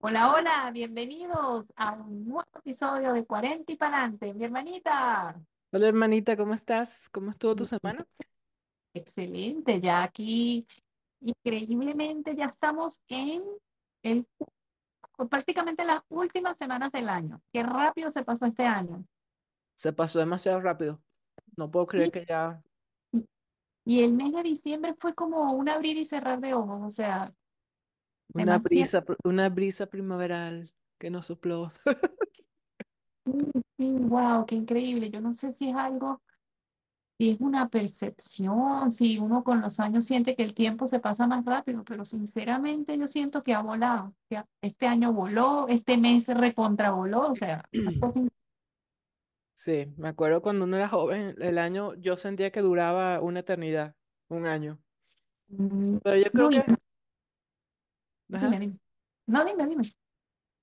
Hola, hola, bienvenidos a un nuevo episodio de 40 y Palante. Mi hermanita, Hola hermanita, ¿cómo estás? ¿Cómo estuvo tu semana? excelente, ya aquí increíblemente ya estamos en el, prácticamente las últimas semanas del año. Qué rápido se pasó este año. Se pasó demasiado rápido. No puedo creer que ya y el mes de diciembre fue como un abrir y cerrar de ojos, o sea, una demasiado. brisa, una brisa primaveral que nos sopló. wow, qué increíble. Yo no sé si es algo Si es una percepción, si uno con los años siente que el tiempo se pasa más rápido, pero sinceramente yo siento que ha volado, que este año voló, este mes recontravoló, o sea, Sí, me acuerdo cuando uno era joven, el año yo sentía que duraba una eternidad, un año. Mm, Pero yo creo no, que, dime, ajá, dime. No, dime, dime.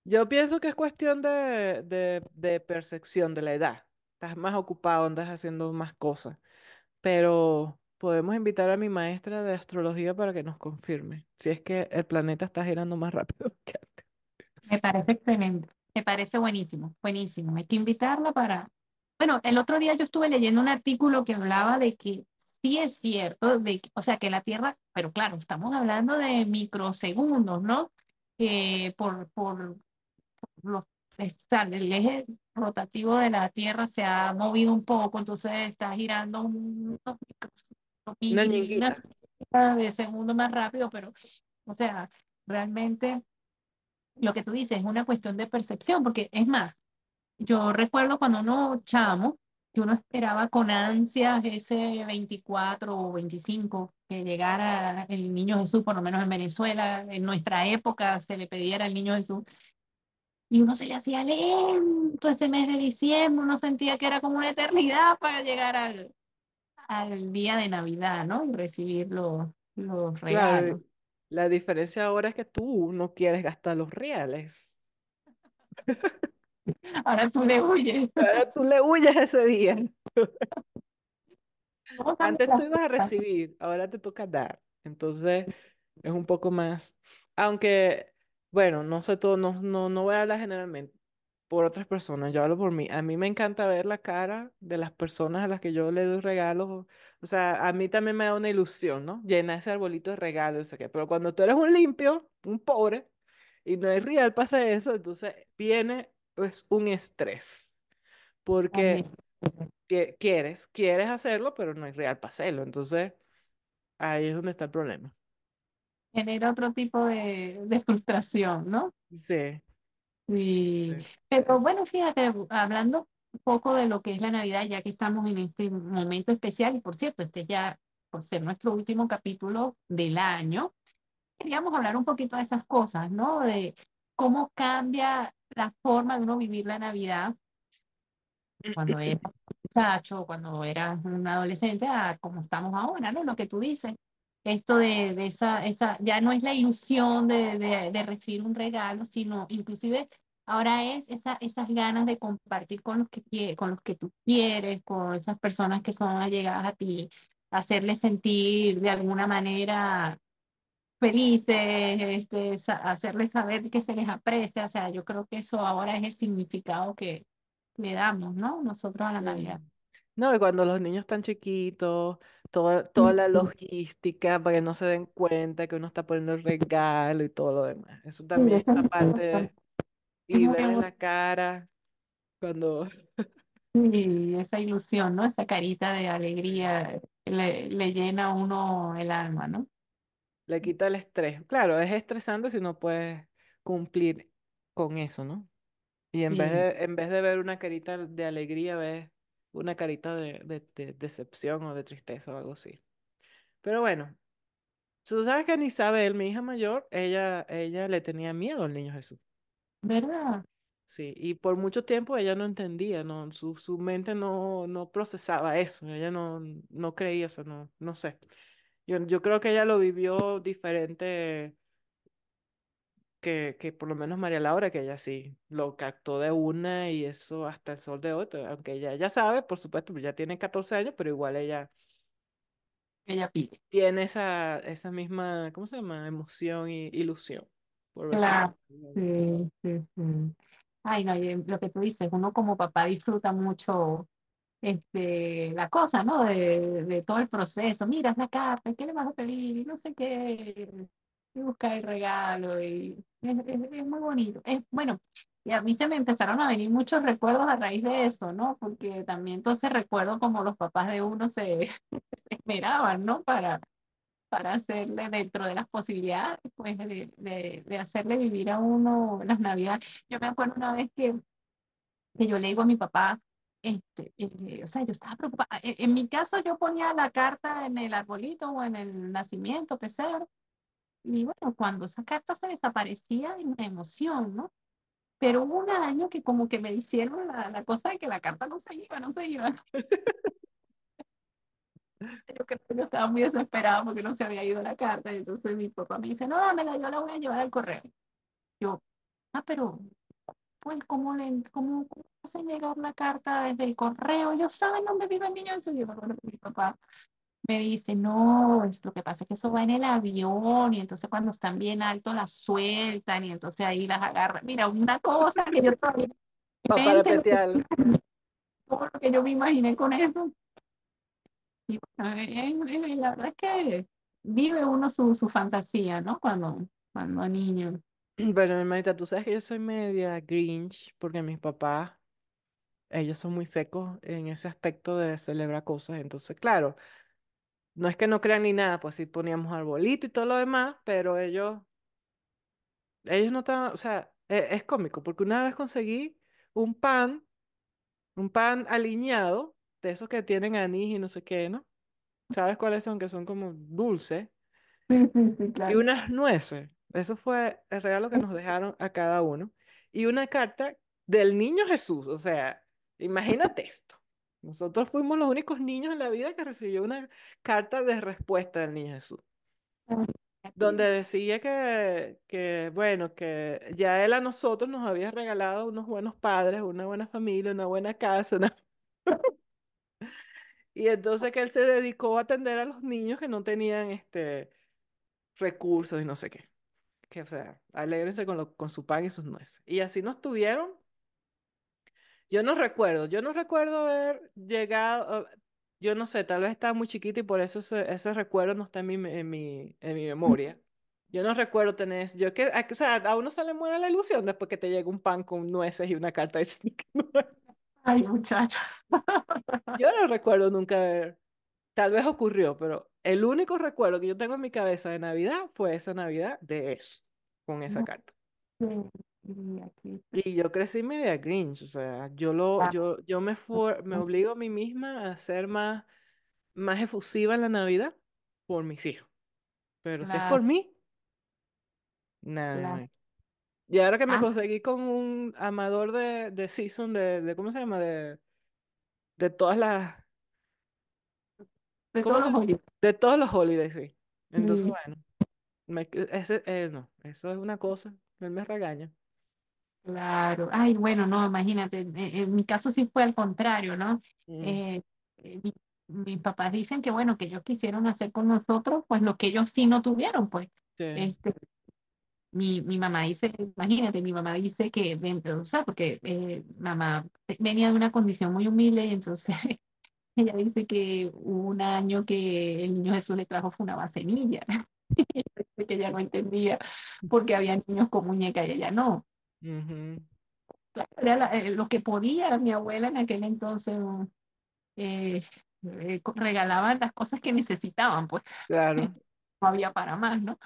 yo pienso que es cuestión de, de, de percepción de la edad. Estás más ocupado, andas haciendo más cosas. Pero podemos invitar a mi maestra de astrología para que nos confirme si es que el planeta está girando más rápido que antes. Me parece excelente, me parece buenísimo, buenísimo. Hay que invitarla para... Bueno, el otro día yo estuve leyendo un artículo que hablaba de que sí es cierto, de o sea, que la Tierra, pero claro, estamos hablando de microsegundos, ¿no? Que por, por los, es- o sea, el eje rotativo de la Tierra se ha movido un poco, entonces está girando unos micros- Una de segundo más rápido, pero, o sea, realmente lo que tú dices es una cuestión de percepción, porque es más, yo recuerdo cuando uno chamo, que uno esperaba con ansias ese 24 o 25 que llegara el niño Jesús, por lo menos en Venezuela, en nuestra época se le pedía al niño Jesús y uno se le hacía lento ese mes de diciembre, uno sentía que era como una eternidad para llegar al, al día de Navidad, ¿no? Y recibir los, los regalos. la diferencia ahora es que tú no quieres gastar los reales. Ahora tú le huyes. Ahora tú le huyes ese día. ¿Cómo cambian Antes tú ibas a recibir, ahora te toca dar. Entonces es un poco más. Aunque, bueno, no sé todo, no, no, no voy a hablar generalmente por otras personas, yo hablo por mí. A mí me encanta ver la cara de las personas a las que yo le doy regalos. O sea, a mí también me da una ilusión, ¿no? Llenar ese arbolito de regalos, sé qué. Pero cuando tú eres un limpio, un pobre, y no es real, pasa eso, entonces viene pues un estrés. Porque qui- quieres, quieres hacerlo, pero no es real para hacerlo. Entonces, ahí es donde está el problema. Genera otro tipo de, de frustración, ¿no? Sí. Y, sí. pero bueno, fíjate, hablando un poco de lo que es la Navidad, ya que estamos en este momento especial, y por cierto, este ya por ser nuestro último capítulo del año, queríamos hablar un poquito de esas cosas, ¿no? De cómo cambia la forma de uno vivir la Navidad cuando eras muchacho, cuando eras un adolescente, como estamos ahora, ¿no? Lo que tú dices. Esto de, de esa, esa, ya no es la ilusión de, de, recibir un regalo, sino inclusive ahora es esa, esas ganas de compartir con los que con los que tú quieres, con esas personas que son allegadas a ti, hacerles sentir de alguna manera felices, este, sa- hacerles saber que se les aprecia. O sea, yo creo que eso ahora es el significado que le damos, ¿no? Nosotros a la Navidad. No, y cuando los niños están chiquitos, toda, toda la logística para que no se den cuenta que uno está poniendo el regalo y todo lo demás. Eso también, esa es parte, es y verles bonito, la cara cuando y esa ilusión, ¿no? Esa carita de alegría le, le llena a uno el alma, ¿no? Le quita el estrés. Claro, es estresante si no puedes cumplir con eso, ¿no? Y en vez Sí, de, en vez de ver una carita de alegría, ves una carita de, de, de decepción o de tristeza o algo así. Pero bueno, tú sabes que en Isabel, mi hija mayor, ella, ella le tenía miedo al niño Jesús. ¿verdad? Sí, y por mucho tiempo ella no entendía, no, su, su mente no, no procesaba eso, ella no, no creía eso, no, no sé. Yo, yo creo que ella lo vivió diferente que, que por lo menos María Laura, que ella sí lo captó de una y eso hasta el sol de to- aunque ella ya sabe, por supuesto, pues ya tiene 14 años, pero igual ella Ella pide. tiene esa, esa misma, ¿cómo se llama? Emoción y ilusión por. Claro, sí. Sí, sí. Ay, no, y lo que tú dices, uno como papá disfruta mucho este, la cosa, ¿no? De, de todo el proceso. Mira, es la carta, ¿qué le vas a pedir? Y no sé qué, y buscar el regalo, y es, es- muy bonito. Es, bueno, y a mí se me empezaron a venir muchos recuerdos a raíz de eso, ¿no? Porque también entonces recuerdo como los papás de uno se, se esmeraban, ¿no? Para, para hacerle dentro de las posibilidades, pues, de, de, de hacerle vivir a uno las navidades. Yo me acuerdo una vez que que yo le digo a mi papá, este, eh, o sea, yo estaba preocupada. En, en mi caso, yo ponía la carta en el arbolito o en el nacimiento, pesebre, y bueno, cuando esa carta se desaparecía, y una emoción, ¿no? Pero hubo un año que como que me hicieron la, la cosa de que la carta no se iba, no se iba. Yo creo que yo estaba muy desesperada porque no se había ido la carta. Entonces mi papá me dice, no, dámela, yo la voy a llevar al correo. Yo, ah, pero pues, ¿cómo le, cómo, cómo hacen llegar la carta desde el correo? Ellos saben dónde vive el niño. Eso yo que mi papá me dice, no, es, lo que pasa es que eso va en el avión y entonces cuando están bien alto las sueltan y entonces ahí las agarran. Mira, una cosa que yo todavía mente, petearlo. todo lo que yo me imaginé con eso. Y bueno, eh, eh, eh, la verdad es que vive uno su, su fantasía, ¿no? Cuando, cuando niño. Bueno, mi hermanita, tú sabes que yo soy media Grinch porque mis papás, ellos son muy secos en ese aspecto de celebrar cosas. Entonces, claro, no es que no crean ni nada, pues sí poníamos arbolito y todo lo demás, pero ellos, ellos no estaban, o sea, e- es, cómico porque una vez conseguí un pan, un pan aliñado, de esos que tienen anís y no sé qué, ¿no? ¿Sabes cuáles son? Que son como dulces. Sí, sí, sí, Y claro. unas nueces. Eso fue el regalo que nos dejaron a cada uno. Y una carta del niño Jesús. O sea, imagínate esto. Nosotros fuimos los únicos niños en la vida que recibió una carta de respuesta del niño Jesús. Donde decía que, que, bueno, que ya él a nosotros nos había regalado unos buenos padres, una buena familia, una buena casa. una- Y entonces que él se dedicó a atender a los niños que no tenían este, recursos y no sé qué. Que, o sea, alégrense con, lo- con su pan y sus nueces. Y así nos tuvieron. Yo no recuerdo, yo no recuerdo haber llegado, eh, yo no sé, tal vez estaba muy chiquita y por eso ese, ese recuerdo no está en mi, en mi, en mi memoria. Yo no recuerdo tener, eso. yo que, a- o sea, a uno se le muere la ilusión después que te llega un pan con nueces y una carta es. Ay, muchacha. Yo no recuerdo nunca haber, tal vez ocurrió, pero el único recuerdo que yo tengo en mi cabeza de Navidad fue esa Navidad de eso, con esa carta. Y yo crecí media Grinch, o sea, yo lo, está, yo, yo me for- me obligo a mí misma a ser más, más efusiva en la Navidad por mis hijos. Pero si es por mí, nada, claro. Y ahora que me Ah, conseguí con un amador de, de season, de, de, ¿cómo se llama? De, de todas las, de ¿cómo todos los hoyos. De todos los holidays, sí. Entonces, Sí, bueno, me, ese, eh, no, eso es una cosa, él me regaña. claro. Ay, bueno, no, imagínate. En, mi caso sí fue al contrario, ¿no? Mm, Eh, eh, mi- mis papás dicen que, bueno, que ellos quisieron hacer con nosotros, pues lo que ellos sí no tuvieron, pues. sí. Este, mi, mi mamá dice, imagínate, mi mamá dice que o sea, porque eh, mamá venía de una condición muy humilde y entonces ella dice que hubo un año que el niño Jesús le trajo fue una vasenilla. que ella no entendía porque había niños con muñeca y ella no. Era la- eh, lo que podía mi abuela en aquel entonces eh, eh, regalaban las cosas que necesitaban, pues Claro. no había para más, ¿no?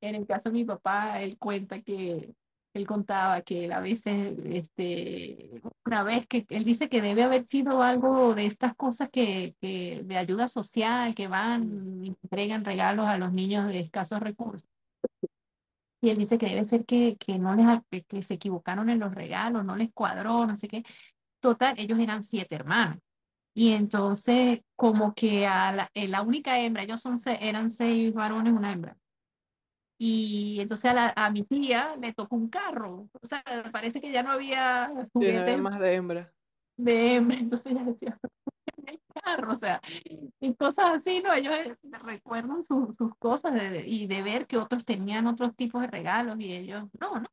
En el caso de mi papá, él cuenta que él contaba que a veces, este, una vez que él dice que debe haber sido algo de estas cosas que, que de ayuda social, que van y entregan regalos a los niños de escasos recursos. Y él dice que debe ser que, que no les, que se equivocaron en los regalos, no les cuadró, no sé qué. Total, ellos eran siete hermanos. Y entonces, como que a la, eh, la única hembra, ellos son, eran seis varones, una hembra. Y entonces a, la- a mi tía le tocó un carro. O sea, parece que ya no había Sí, no juguetes más de hembra. de hembra. Entonces ella decía, "No hay carro, o sea, y cosas así, ¿no? Ellos eh, recuerdan sus sus cosas de- y de ver que otros tenían otros tipos de regalos y ellos, no, ¿no?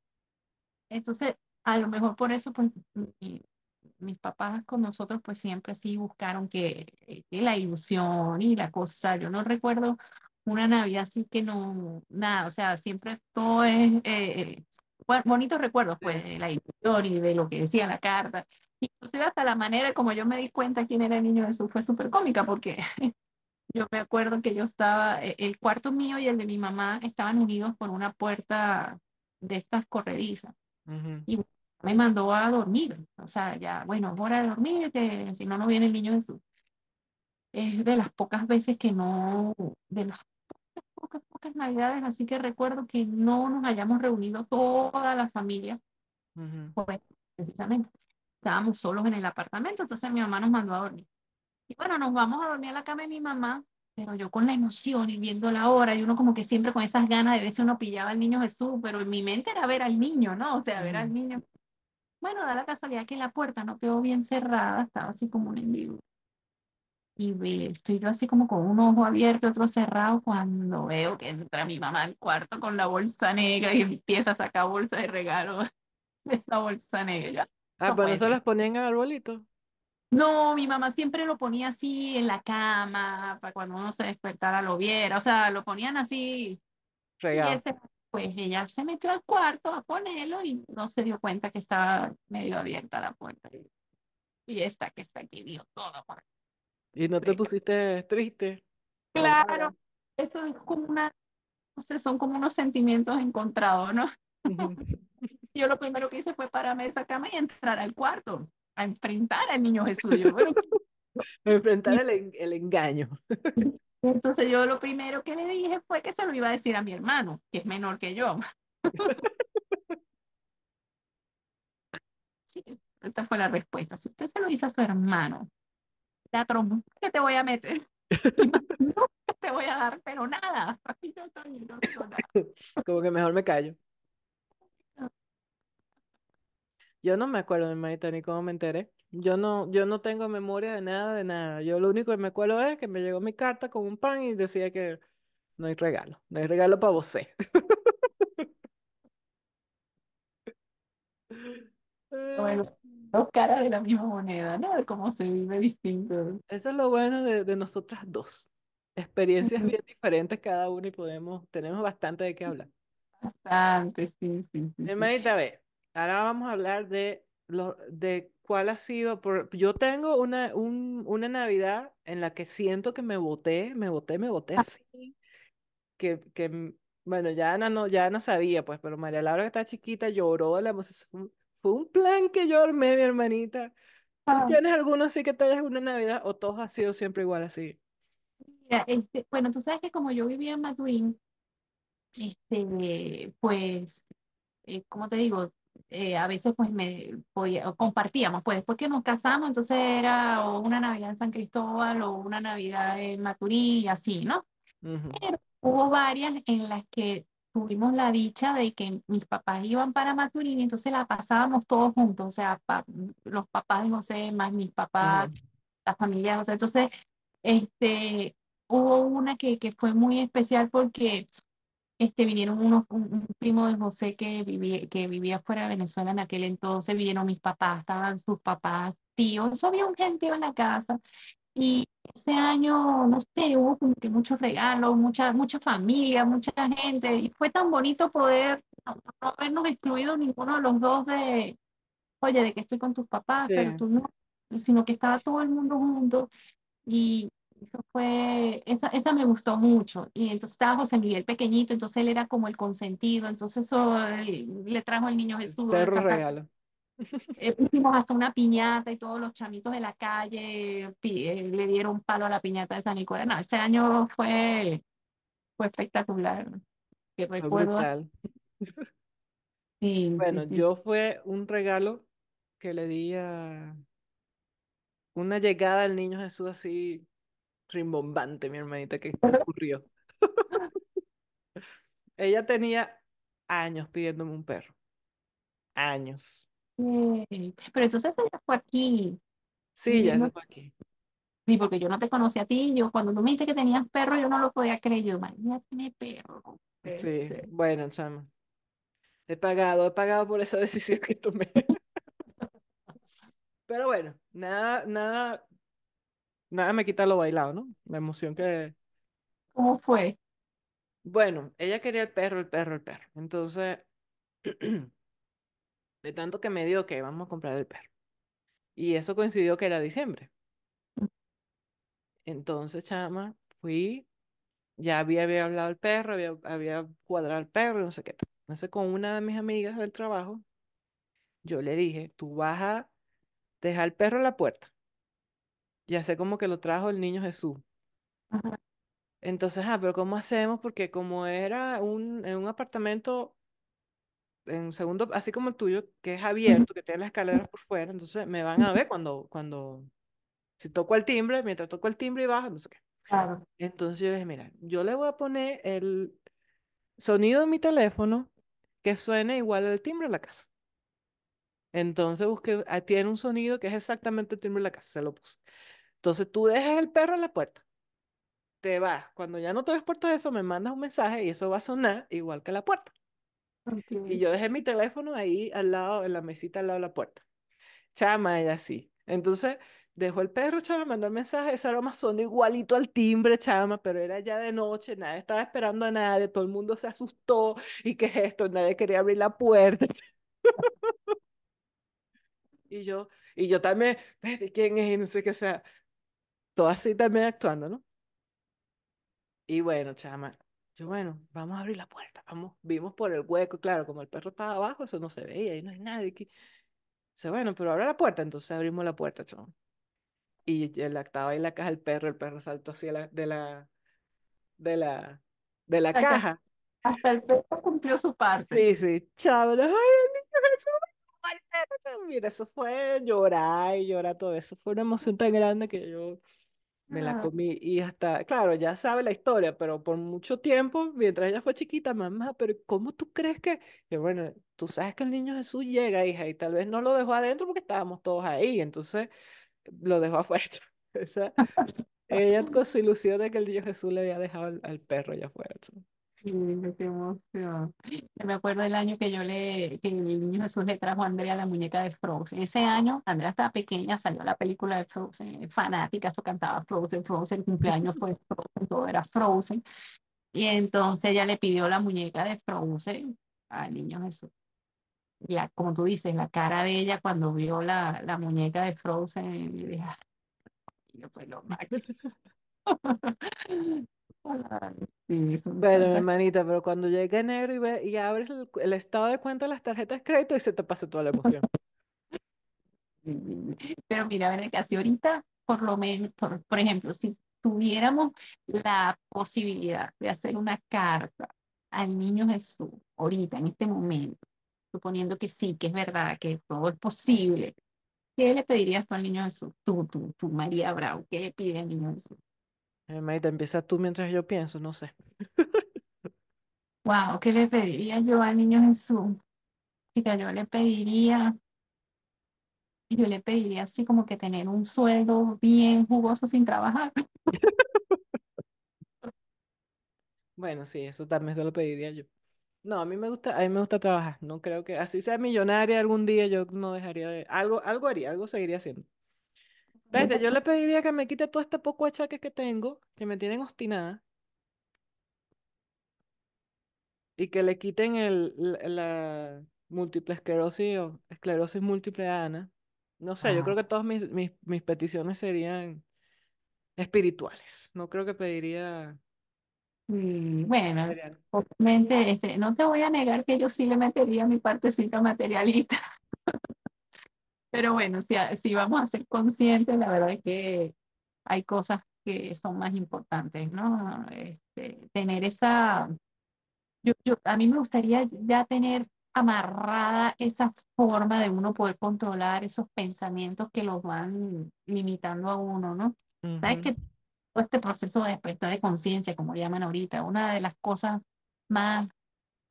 Entonces, a lo mejor por eso, pues, mi- mis papás con nosotros, pues siempre sí buscaron que, que la ilusión y la cosa, o sea, yo no recuerdo una Navidad así que no, nada, o sea, siempre todo es, eh, eh, bonitos recuerdos, pues, de la ilusión y de lo que decía la carta. Inclusive hasta la manera como yo me di cuenta quién era el niño Jesús fue súper cómica, porque yo me acuerdo que yo estaba, e- el cuarto mío y el de mi mamá estaban unidos por una puerta de estas corredizas Ujú, y me mandó a dormir. O sea, ya, bueno, hora de dormir, que si no, no viene el niño Jesús. Es de las pocas veces que no, de las pocas, pocas navidades, así que recuerdo que no nos hayamos reunido toda la familia, ujú, pues precisamente. Estábamos solos en el apartamento, entonces mi mamá nos mandó a dormir. Y bueno, nos vamos a dormir a la cama de mi mamá, pero yo con la emoción y viendo la hora, y uno como que siempre con esas ganas de ver si uno pillaba al niño Jesús, pero en mi mente era ver al niño, ¿no? O sea, ver ujú. al niño Bueno, da la casualidad que la puerta no quedó bien cerrada, estaba así como un hendido. Y ve- estoy yo así como con un ojo abierto, otro cerrado, cuando veo que entra mi mamá al cuarto con la bolsa negra y empieza a sacar bolsa de regalo de esa bolsa negra. Ah, no se ser. las ponían en arbolito, No, mi mamá siempre lo ponía así en la cama, para cuando uno se despertara lo viera. O sea, lo ponían así. Y regado. ese, pues ella se metió al cuarto a ponerlo y no se dio cuenta que estaba medio abierta la puerta. Y esta que está aquí vio todo por Y no te pusiste triste. Claro, eso es como una, no sé, son como unos sentimientos encontrados, ¿no? Yo lo primero que hice fue pararme de esa cama y entrar al cuarto, a enfrentar al niño Jesús. Yo, bueno, Enfrentar y el, el engaño. entonces yo lo primero que le dije fue que se lo iba a decir a mi hermano, que es menor que yo. Sí, esta fue la respuesta. Si usted se lo dice a su hermano, la trompa que te voy a meter, nunca te voy a dar, pero nada. No digo nada. Como que mejor me callo. Yo no me acuerdo, mi hermanita, ni cómo me enteré. Yo no, yo no tengo memoria de nada, de nada. Yo lo único que me acuerdo es que me llegó mi carta con un pan y decía que no hay regalo. No hay regalo para vos. Eh, Bueno, dos caras de la misma moneda, ¿no? De cómo se vive distinto. Eso es lo bueno de, de nosotras dos. Experiencias bien diferentes cada una y podemos, tenemos bastante de qué hablar. Bastante, sí, sí, sí. Hermanita, ve, ahora vamos a hablar de, lo, de cuál ha sido, por, yo tengo una, un- una Navidad en la que siento que me boté, me boté, me boté así, que, que bueno, ya Ana no, ya no sabía, pues, pero María Laura que está chiquita lloró la. Fue un plan que yo armé, mi hermanita. ¿Tú Ah, tienes alguno así que te hayas una Navidad o todos ha sido siempre igual así? mira, este, bueno, tú sabes que como yo vivía en Maturín, este, pues, eh, como te digo, Eh, a veces pues me podía, o compartíamos, pues después que nos casamos, entonces era o una Navidad en San Cristóbal o una Navidad en Maturín y así, ¿no? Ujú, Pero hubo varias en las que tuvimos la dicha de que mis papás iban para Maturín, entonces la pasábamos todos juntos, o sea, pa- los papás de José más mis papás, ujú, la familia de José. Entonces, este, hubo una que, que fue muy especial porque este, vinieron unos, un, un primo de José que vivía, que vivía fuera de Venezuela en aquel entonces, vinieron mis papás, estaban sus papás, tíos, había un gentío en la casa. Y ese año, no sé, hubo como que muchos regalos, mucha, mucha familia, mucha gente, y fue tan bonito poder no, no habernos excluido ninguno de los dos de, oye, de que estoy con tus papás, Sí, pero tú no, sino que estaba todo el mundo junto, y eso fue, esa, esa me gustó mucho, y entonces estaba José Miguel pequeñito, entonces él era como el consentido, entonces eh, le trajo el niño Jesús, cerro regalo. Eh, pusimos hasta una piñata y todos los chamitos de la calle eh, le dieron palo a la piñata de San Nicolás. No, ese año fue, fue espectacular. Que recuerdo. brutal. Sí, Bueno, sí. yo fue un regalo que le di a una llegada del niño Jesús así rimbombante, mi hermanita, que ocurrió. Ella tenía años pidiéndome un perro. Años. Eh, Pero entonces ella fue aquí Sí, ya se viviendo, fue aquí. sí, porque yo no te conocí a ti. Yo cuando tú me dijiste que tenías perro, yo no lo podía creer. Yo, María tiene perro. no Sí, ser". bueno, chama. He pagado, he pagado por esa decisión que tomé. Pero bueno, nada, nada, nada me quita lo bailado, ¿no? La emoción que... ¿Cómo fue? Bueno, ella quería el perro, el perro, el perro. Entonces, de tanto que me dio que vamos a comprar el perro. Y eso coincidió que era diciembre. Entonces, chama, fui, ya había, había hablado el perro, había, había cuadrado el perro, no sé qué. Entonces, con una de mis amigas del trabajo, yo le dije, tú vas a dejar el perro en la puerta. Ya sé como que lo trajo el niño Jesús. Entonces, ah, pero ¿cómo hacemos? Porque como era un, en un apartamento en segundo, así como el tuyo, que es abierto, que tiene las escaleras por fuera, entonces me van a ver cuando, cuando, si toco el timbre, mientras toco el timbre y bajo, no sé qué. Claro. Entonces yo dije, mira, yo le voy a poner el sonido de mi teléfono que suene igual al timbre de la casa. Entonces busqué, ah, tiene un sonido que es exactamente el timbre de la casa, se lo puse. Entonces tú dejas el perro en la puerta, te vas, cuando ya no te ves puerto eso, me mandas un mensaje y eso va a sonar igual que la puerta. Y yo dejé mi teléfono ahí al lado, en la mesita al lado de la puerta. Chama, ella sí. Entonces dejó el perro, chama, mandó el mensaje, ese aroma sonó igualito al timbre, chama, pero era ya de noche, nadie estaba esperando a nadie, todo el mundo se asustó. ¿Y qué es esto? Nadie quería abrir la puerta. Y yo, y yo también, "Vete, ¿quién es? Y no sé qué, o sea, todo así también actuando, ¿no? Y bueno, chama, yo, bueno, vamos a abrir la puerta, vamos, vimos por el hueco, claro, como el perro estaba abajo, eso no se veía y no hay nadie aquí. Dice, bueno, pero abre la puerta, entonces abrimos la puerta, chama. Y él estaba ahí en la caja el perro, el perro saltó así de la, de la, de la, de la caja. hasta el perro cumplió su parte. Sí, sí, chaval, ay, el. Mira, eso fue llorar y llorar todo eso. Fue una emoción tan grande que yo me la comí y hasta, claro, ya sabe la historia, pero por mucho tiempo, mientras ella fue chiquita, mamá, pero ¿cómo tú crees que? Y bueno, tú sabes que el niño Jesús llega, hija, y tal vez no lo dejó adentro porque estábamos todos ahí, entonces lo dejó afuera. Esa, ella con su ilusión de que el niño Jesús le había dejado al, al perro allá afuera. Sí, qué emoción. Me acuerdo el año que yo le, que el niño Jesús le trajo a Andrea la muñeca de Frozen. Ese año, Andrea estaba pequeña, salió la película de Frozen, fanática, eso cantaba Frozen, Frozen, el cumpleaños fue Frozen, todo era Frozen. Y entonces ella le pidió la muñeca de Frozen al niño Jesús. Ya, como tú dices, la cara de ella cuando vio la, la muñeca de Frozen, y dije, "Ay, yo soy lo máximo. Ay, sí, son Bueno, tantas hermanita, pero cuando llegue enero y, ve, y abres el, el estado de cuenta de las tarjetas de crédito y se te pasa toda la emoción. Pero mira, ven acá, si ahorita, por lo menos, por, por ejemplo, si tuviéramos la posibilidad de hacer una carta al niño Jesús, ahorita, en este momento, suponiendo que sí, que es verdad, que todo es posible, ¿qué le pedirías tú al niño Jesús? Tú, tú, tú, María Bravo, ¿qué le pide al niño Jesús? Hermanita, empieza tú mientras yo pienso, no sé. Wow, ¿qué le pediría yo al niño Jesús? Chica, yo le pediría, yo le pediría así como que tener un sueldo bien jugoso sin trabajar. Bueno, sí, eso también te lo pediría yo. No, a mí me gusta, a mí me gusta trabajar. No creo que así sea millonaria algún día, yo no dejaría de, algo, algo haría, algo seguiría haciendo. Vete, yo le pediría que me quite todo este poco achaques que tengo, que me tienen obstinada, y que le quiten el, la, la múltiple esclerosis o esclerosis múltiple de Ana. No sé, yo creo que todas mis, mis, mis peticiones serían espirituales. No creo que pediría y bueno, material. obviamente, este, no te voy a negar que yo sí le metería mi partecita materialista, pero bueno, si, si vamos a ser conscientes, la verdad es que hay cosas que son más importantes, ¿no? Este, tener esa, yo, yo, a mí me gustaría ya tener amarrada esa forma de uno poder controlar esos pensamientos que los van limitando a uno, ¿no? Sabes Ujú. que todo este proceso de despertar de conciencia, como llaman ahorita, una de las cosas más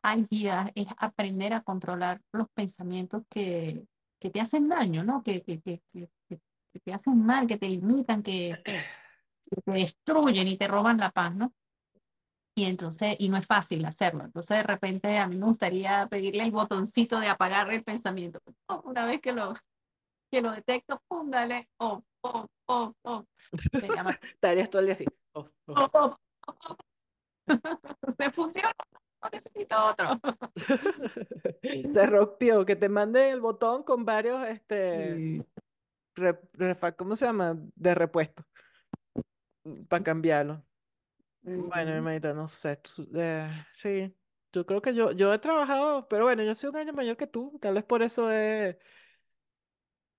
álgidas es aprender a controlar los pensamientos que, que te hacen daño, ¿no? Que, que, que, que, te hacen mal, que te limitan, que, que te destruyen y te roban la paz, ¿no? Y entonces, y no es fácil hacerlo. Entonces, de repente, a mí me gustaría pedirle el botoncito de apagar el pensamiento. Una vez que lo, que lo detecto, pum, dale, off, off, off, off. Estarías todo el día así. off, off. off, off, off. Se fundió, necesito otro. Se rompió, que te manden el botón con varios, este, Sí. re- refa- ¿cómo se llama? De repuesto, para cambiarlo. Bueno, Ujú. hermanita, no sé, eh, sí, yo creo que yo, yo he trabajado, pero bueno, yo soy un año mayor que tú, tal vez por eso he,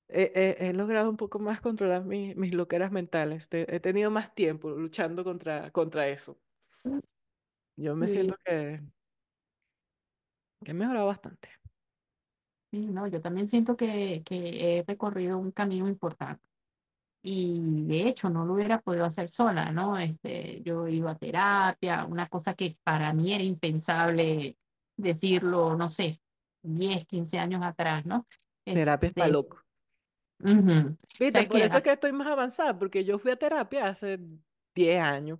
he, he- he logrado un poco más controlar mis, mis loqueras mentales, Te- he tenido más tiempo luchando contra, contra eso. Yo me Sí, siento que, que he mejorado bastante. sí, no, yo también siento que, que he recorrido un camino importante. Y de hecho no lo hubiera podido hacer sola, ¿no? Este, yo iba a terapia, una cosa que para mí era impensable decirlo, no sé, 10 15 años atrás, ¿no? Terapia es para Este, loco. Viste, ¿Sabes por eso es que estoy más avanzada, porque yo fui a terapia hace 10 años,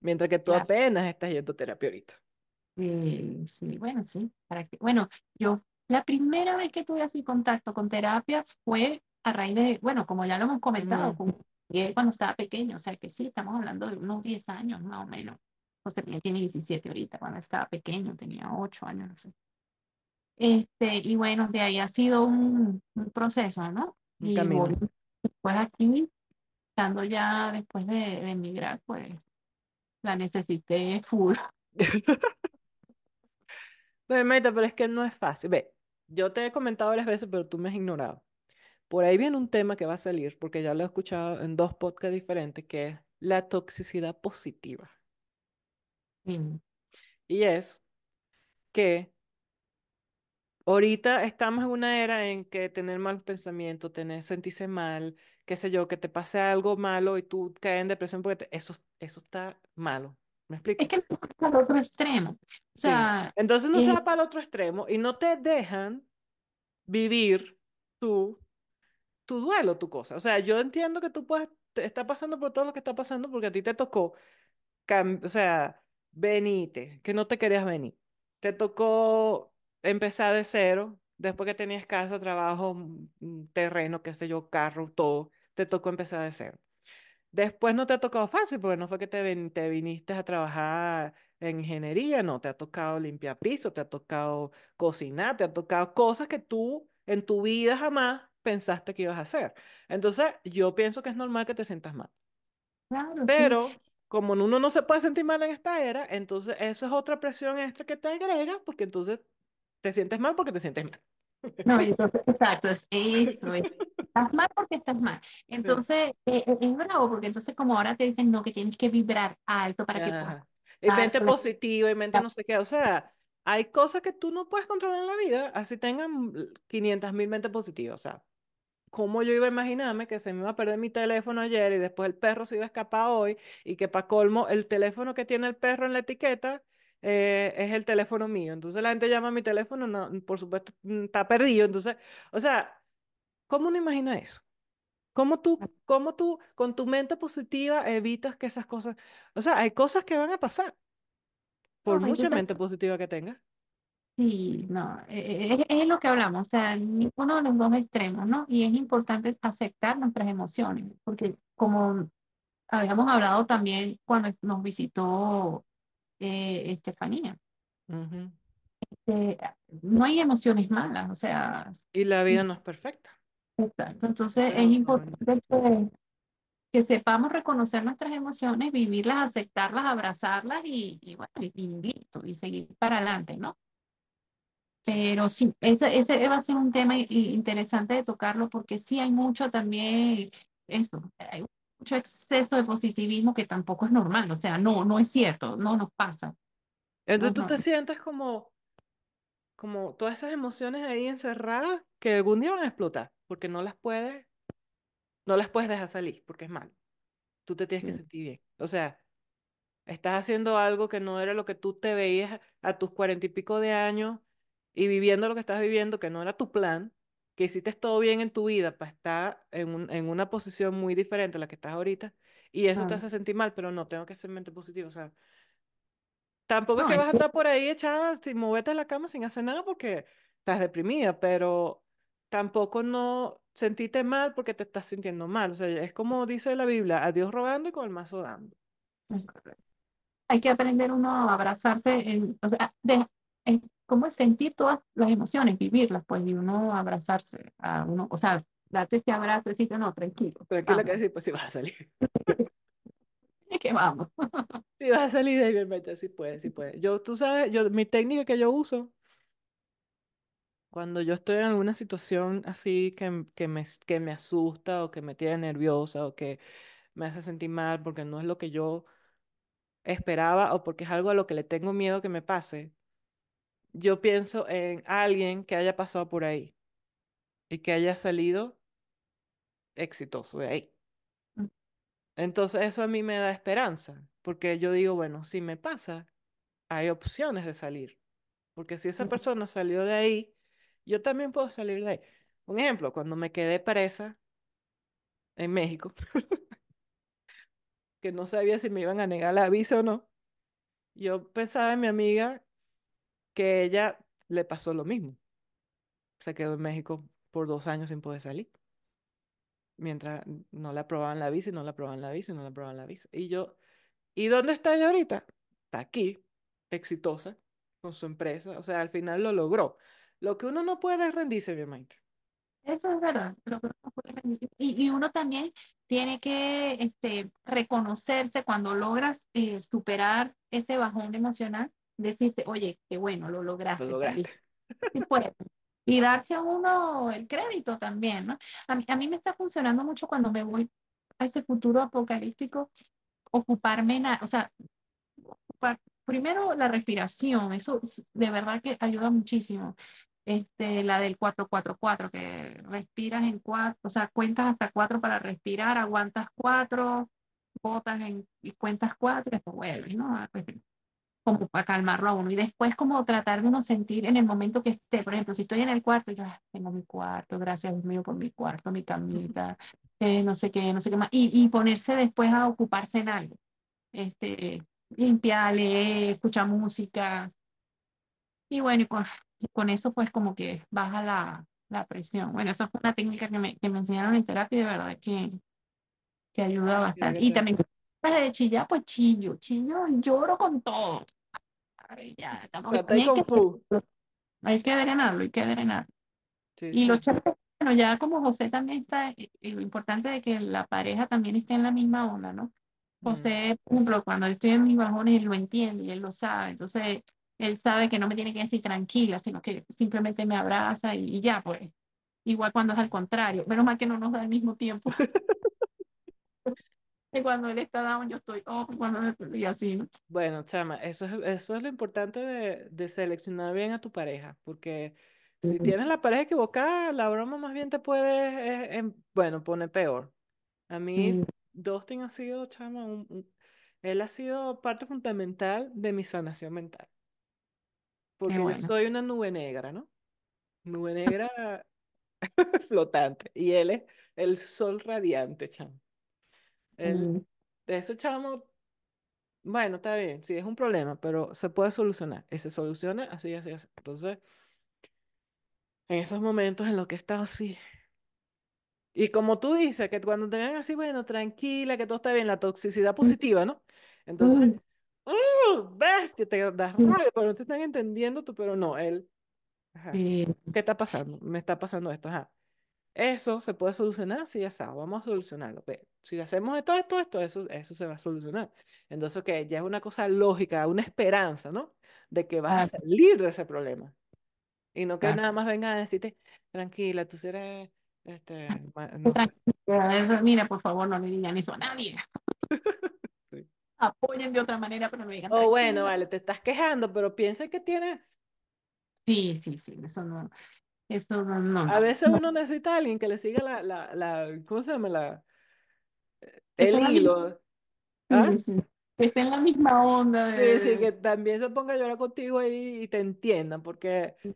mientras que tú Claro, apenas estás yendo a terapia ahorita. Eh, sí, bueno, sí, para que, bueno, yo la primera vez que tuve así contacto con terapia fue a raíz de, bueno, como ya lo hemos comentado, Ujú. con, cuando estaba pequeño, o sea que sí, estamos hablando de unos 10 años más o menos. José Miguel tiene 17 ahorita, cuando estaba pequeño, tenía 8 años, no sé. Este, y bueno, de ahí ha sido un, un proceso, ¿no? Un Y volví después aquí, estando ya después de, de emigrar, pues la necesité full. Pero, pero es que no es fácil. Ve, yo te he comentado varias veces, pero tú me has ignorado. Por ahí viene un tema que va a salir, porque ya lo he escuchado en dos podcasts diferentes, que es la toxicidad positiva. Sí, Y es que ahorita estamos en una era en que tener mal pensamiento, tener, sentirse mal, qué sé yo, que te pase algo malo y tú caes en depresión porque te- eso, eso está malo. ¿Me Es que no es al otro extremo. O Sí. sea, Entonces no se va para el otro extremo y no te dejan vivir tu, tu duelo, tu cosa. O sea, yo entiendo que tú puedes, te está pasando por todo lo que está pasando porque a ti te tocó, o sea, venite, que no te querías venir. Te tocó empezar de cero, después que tenías casa, trabajo, mm, terreno, qué sé yo, carro, todo. Te tocó empezar de cero. Después no te ha tocado fácil, porque no fue que te, ven- te viniste a trabajar en ingeniería, no, te ha tocado limpiar piso, te ha tocado cocinar, te ha tocado cosas que tú en tu vida jamás pensaste que ibas a hacer. Entonces, yo pienso que es normal que te sientas mal. claro, sí. Pero como uno no se puede sentir mal en esta era, entonces eso es otra presión extra que te agrega, porque entonces te sientes mal porque te sientes mal. ¿Me No, entonces, exacto, es eso, es- estás mal porque estás mal. Entonces, eh, eh, es bravo porque entonces como ahora te dicen, no, que tienes que vibrar alto para que puedas Ajá. Y mente positiva y mente no sé qué. O sea, hay cosas que tú no puedes controlar en la vida, así tengan 500 mil mentes positivas. O sea, ¿cómo yo iba a imaginarme que se me iba a perder mi teléfono ayer y después el perro se iba a escapar hoy y que para colmo el teléfono que tiene el perro en la etiqueta eh, es el teléfono mío? Entonces la gente llama a mi teléfono, no, por supuesto, mm, está perdido. Entonces, o sea, ¿cómo uno imagina eso? ¿Cómo tú, cómo tú con tu mente positiva evitas que esas cosas, o sea, hay cosas que van a pasar por No, mucha entonces, mente positiva que tengas. sí, no, eh, eh, es, es lo que hablamos, o sea, ninguno de los dos extremos, ¿no? Y es importante aceptar nuestras emociones, porque como habíamos hablado también cuando nos visitó eh, Estefanía, Ujú. eh, no hay emociones malas, o sea, Y la vida no es perfecta. Exacto. Entonces Eso es importante que, que sepamos reconocer nuestras emociones, vivirlas, aceptarlas, abrazarlas y, y bueno, y, y listo, y seguir para adelante, ¿no? Pero sí, ese, ese va a ser un tema interesante de tocarlo porque sí hay mucho también, eso, hay mucho exceso de positivismo que tampoco es normal, o sea, no, no es cierto, no nos pasa, no Entonces es tú te normal. sientes como, como todas esas emociones ahí encerradas que algún día van a explotar, porque no las puedes, no las puedes dejar salir, porque es malo. Tú te tienes que sentir bien. O sea, Estás haciendo algo que no era lo que tú te veías a tus cuarenta y pico de años y viviendo lo que estás viviendo, que no era tu plan, que hiciste todo bien en tu vida para estar en, un- en una posición muy diferente a la que estás ahorita, y eso te hace sentir mal, pero no, tengo que ser mente positiva. O sea, tampoco es que vas a estar por ahí echada sin moverte en la cama sin hacer nada porque estás deprimida, pero tampoco no sentirte mal porque te estás sintiendo mal. O sea, es como dice la Biblia, a Dios rogando y con el mazo dando. hay que aprender uno a abrazarse, en, o sea, de, en, cómo es sentir todas las emociones, vivirlas, pues, y uno abrazarse a uno, o sea, date ese abrazo decirte, no, tranquilo, Tranquila que sí, pues sí vas a salir. y que vamos. Sí vas a salir ahí, sí puedes, sí puedes. Yo, tú sabes, yo, mi técnica que yo uso Cuando yo estoy en alguna situación así que, m- que me, que me asusta o que me tiene nerviosa o que me hace sentir mal porque no es lo que yo esperaba o porque es algo a lo que le tengo miedo que me pase, yo pienso en alguien que haya pasado por ahí y que haya salido exitoso de ahí. Entonces eso a mí me da esperanza porque yo digo, bueno, si me pasa, hay opciones de salir. Porque si esa persona salió de ahí, yo también puedo salir de ahí. Un ejemplo, cuando me quedé presa en México, que no sabía si me iban a negar la visa o no, yo pensaba en mi amiga que ella le pasó lo mismo. Se quedó en México por dos años sin poder salir, mientras no le aprobaban la visa y no le aprobaban la visa y no le aprobaban la visa. Y yo, ¿y dónde está ella ahorita? Está aquí, exitosa, con su empresa. O sea, al final lo logró. Lo que uno no puede es rendirse, mi mente. Eso es verdad. lo que uno puede permitir. Y, y uno también tiene que este, reconocerse cuando logras eh, superar ese bajón emocional, decirte, oye, qué bueno, lo Lo lograste, lograste. saliste. Sí puedes. Y darse a uno el crédito también, ¿no? A mí, a mí me está funcionando mucho cuando me voy a ese futuro apocalíptico, ocuparme, en, o sea, ocupar- primero la respiración, eso es- de verdad que ayuda muchísimo. Este, la del cuatro cuatro cuatro que respiras en cuatro, o sea, cuentas hasta cuatro para respirar, aguantas cuatro, botas en, y cuentas cuatro y después vuelves, ¿no? Respirar como para calmarlo a uno. Y después como tratar de uno sentir en el momento que esté, por ejemplo, si estoy en el cuarto, yo "Ah, tengo mi cuarto, gracias Dios mío por mi cuarto, mi camita, eh, no sé qué, no sé qué más. Y, y ponerse después a ocuparse en algo. Este, limpiar, leer, escuchar música. Y bueno, y con, y con eso pues como que baja la, la presión. Bueno, esa fue una técnica que me, que me enseñaron en terapia y de verdad que, que ayuda bastante. Y también de chillar, pues chillo, chillo, lloro con todo. Ay, ya, también hay que, hay que drenarlo, hay que drenar. Sí, Y sí. chévere, bueno, ya como José también está, y, y lo importante de que la pareja también esté en la misma onda, ¿no? José, por ejemplo, cuando yo estoy en mis bajones, él lo entiende y él lo sabe. Entonces, él sabe que no me tiene que decir tranquila, sino que simplemente me abraza y, y ya, pues. Igual cuando es al contrario. Menos mal que no nos da al mismo tiempo. Que cuando él está down, yo estoy up, y cuando está- y así, ¿no? Bueno, chama, eso es, eso es lo importante de, de seleccionar bien a tu pareja, porque si tienes la pareja equivocada, la broma más bien te puede, eh, em, bueno, poner peor. A mí, Sí, Dustin ha sido, chama, un- un- él ha sido parte fundamental de mi sanación mental, porque yo soy una nube negra, ¿no? Nube negra flotante, y él es el sol radiante, chama. Él, Mm, de ese chamo Bueno, está bien, sí, es un problema, pero se puede solucionar. Y se soluciona así, así, así. Entonces, en esos momentos en los que he estado así. Y como tú dices, que cuando te vean así, bueno, tranquila, que todo está bien, la toxicidad positiva, ¿no? Entonces, mm, ¡uh! bestia, te das rabia, pero no te están entendiendo tú, pero no, él, ajá, sí, ¿qué está pasando? Me está pasando esto, ajá. Eso se puede solucionar, sí, ya sabes, vamos a solucionarlo. Si hacemos esto, esto, esto, eso, eso se va a solucionar. Entonces, que ya es una cosa lógica, una esperanza, ¿no? De que vas a claro, salir de ese problema. Y no que claro. nada más vengan a decirte, tranquila, tú serás, este, no sé. Mira, por favor, no le digan eso a nadie. Apoyen de otra manera, pero no digan O bueno, vale, te estás quejando, pero piensa que tienes, Sí, sí, sí, eso no, eso no, no, a veces no. uno necesita a alguien que le siga la, la, la, ¿cómo se llama? La, el hilo. ¿Ah? sí, sí, que esté en la misma onda Sí, sí, que también se ponga a llorar contigo ahí y te entiendan, porque Sí,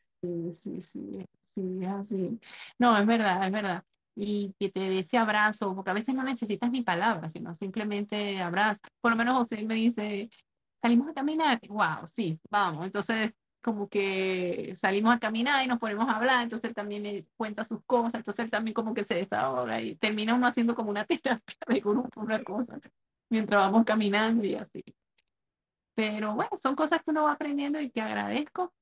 sí, sí, sí, es así. No, es verdad, es verdad. Y que te dé ese abrazo, porque a veces no necesitas ni palabras, sino simplemente abrazo. Por lo menos José me dice, salimos a caminar, wow, sí, vamos. Entonces, como que salimos a caminar y nos ponemos a hablar, entonces él también cuenta sus cosas, entonces él también como que se desahoga y termina uno haciendo como una terapia de grupo, una cosa, mientras vamos caminando y así. Pero bueno, son cosas que uno va aprendiendo y que agradezco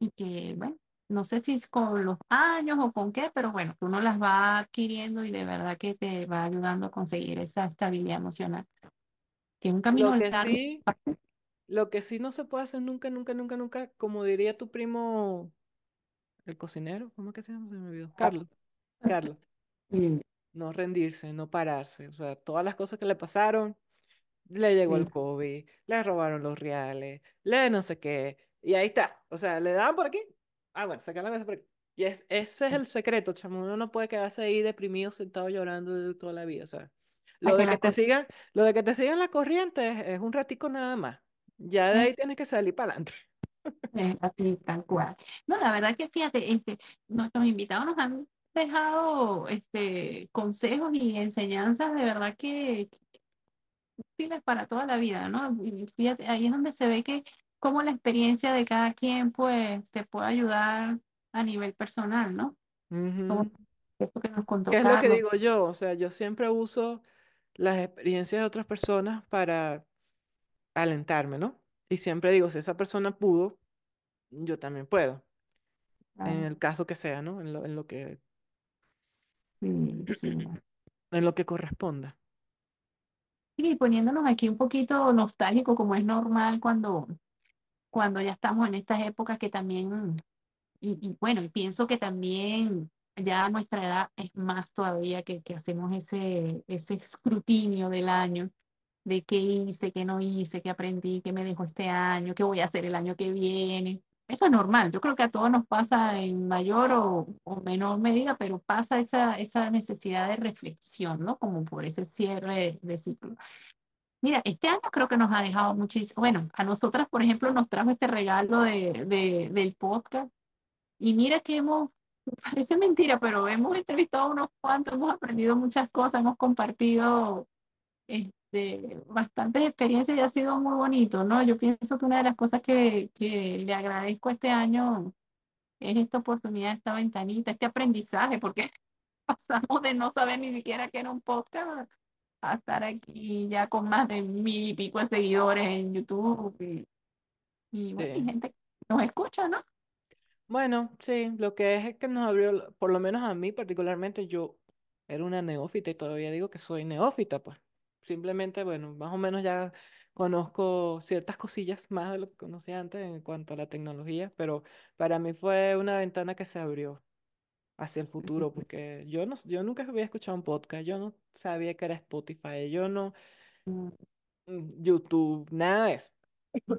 y que, bueno, no sé si es con los años o con qué, pero bueno, uno las va adquiriendo y de verdad que te va ayudando a conseguir esa estabilidad emocional. Que es un camino Lo que largo. sí, lo que sí no se puede hacer nunca, nunca, nunca, nunca, como diría tu primo, el cocinero, ¿cómo es que se llama? Se me olvidó. Carlos, Carlos, no rendirse, no pararse. O sea, todas las cosas que le pasaron, le llegó el COVID, le robaron los reales, le no sé qué, y ahí está. O sea, le daban por aquí. Ah, bueno, sacan la cabeza aquí. Y es, ese es el secreto, chamo. Uno no puede quedarse ahí deprimido, sentado llorando de toda la vida. O sea, lo de que te sigan, lo de que te sigan la corriente es, es un ratico nada más. Ya de ahí tienes que salir para adelante. es así, tal cual. No, la verdad que fíjate, este, nuestros invitados nos han dejado este, consejos y enseñanzas de verdad que útiles para toda la vida, ¿no? Y fíjate, ahí es donde se ve que cómo la experiencia de cada quien, pues, te puede ayudar a nivel personal, ¿no? Como esto que nos ¿Qué contó es lo que digo yo? O sea, yo siempre uso las experiencias de otras personas para alentarme, ¿no? Y siempre digo, si esa persona pudo, yo también puedo. En el caso que sea, ¿no? En lo, en lo que, Sí, sí. en lo que corresponda. Y poniéndonos aquí un poquito nostálgico, como es normal cuando, cuando ya estamos en estas épocas que también, y, y bueno, y pienso que también ya a nuestra edad es más todavía que, que hacemos ese, ese escrutinio del año, de qué hice, qué no hice, qué aprendí, qué me dejó este año, qué voy a hacer el año que viene. Eso es normal, yo creo que a todos nos pasa en mayor o, o menor medida, pero pasa esa, esa necesidad de reflexión, ¿no? Como por ese cierre de ciclo. Mira, este año creo que nos ha dejado muchísimo, bueno, a nosotras, por ejemplo, nos trajo este regalo de, de- del podcast y mira que hemos, parece mentira, pero hemos entrevistado a unos cuantos, hemos aprendido muchas cosas, hemos compartido este, bastantes experiencias y ha sido muy bonito, ¿no? Yo pienso que una de las cosas que, que le agradezco este año es esta oportunidad, esta ventanita, este aprendizaje, porque pasamos de no saber ni siquiera que era un podcast a estar aquí ya con más de mil y pico de seguidores en YouTube y, y bueno, y Sí. gente que nos escucha, ¿no? Bueno, sí, lo que es es que nos abrió, por lo menos a mí particularmente, yo era una neófita y todavía digo que soy neófita, pues. Simplemente, bueno, más o menos ya conozco ciertas cosillas más de lo que conocía antes en cuanto a la tecnología, pero para mí fue una ventana que se abrió hacia el futuro, porque yo no, yo nunca había escuchado un podcast, yo no sabía que era Spotify, yo no, Mm, mm, YouTube, nada de eso.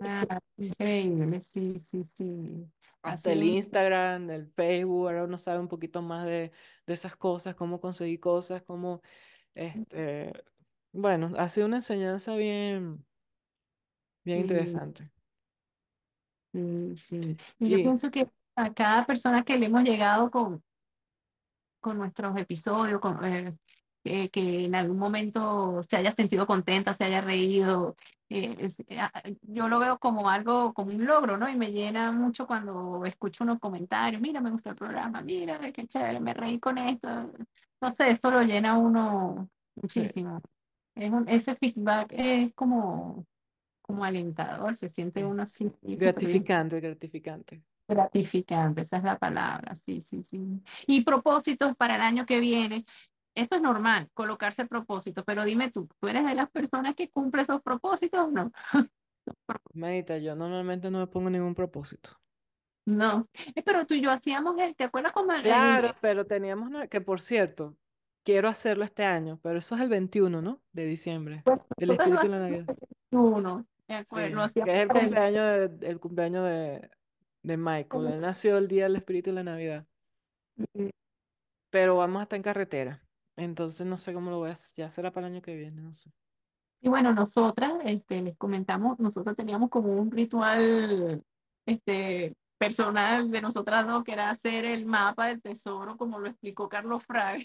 ah, increíble, sí, sí, sí. Ha Hasta el. Instagram, el Facebook, ahora uno sabe un poquito más de, de esas cosas, cómo conseguir cosas, cómo, este, bueno, ha sido una enseñanza bien, bien Sí, interesante. sí, sí. Y yo Y pienso que a cada persona que le hemos llegado con, con nuestros episodios, con, eh, eh, que en algún momento se haya sentido contenta, se haya reído. eh, es- eh, ah, yo lo veo como algo, como un logro, ¿no? Y me llena mucho cuando escucho unos comentarios, mira, me gustó el programa, mira, qué chévere, me reí con esto. No sé, esto lo llena a uno sí, muchísimo. Es un- ese feedback es como, como alentador, se siente sí, uno así gratificante, gratificante. Gratificante, esa es la palabra, sí, sí, sí. Y propósitos para el año que viene. Esto es normal, colocarse propósitos, pero dime tú, ¿tú eres de las personas que cumple esos propósitos o no? Manita, yo normalmente no me pongo ningún propósito. No, Eh, pero tú y yo hacíamos el, ¿te acuerdas cuando el, Claro, pero teníamos una- que, por cierto, quiero hacerlo este año, pero eso es el 21, ¿no? De diciembre, bueno, el espíritu de la Navidad. el 21, ¿te acuerdas? Lo Sí, que es el cumpleaños de, el cumpleaños de, de Michael. Él nació el día del espíritu de la Navidad. Pero vamos a estar en carretera. Entonces no sé cómo lo voy a hacer. Ya será para el año que viene, no sé. Y bueno, nosotras, este, les comentamos, nosotros teníamos como un ritual, este, personal de nosotras dos, que era hacer el mapa del tesoro, como lo explicó Carlos Fraga.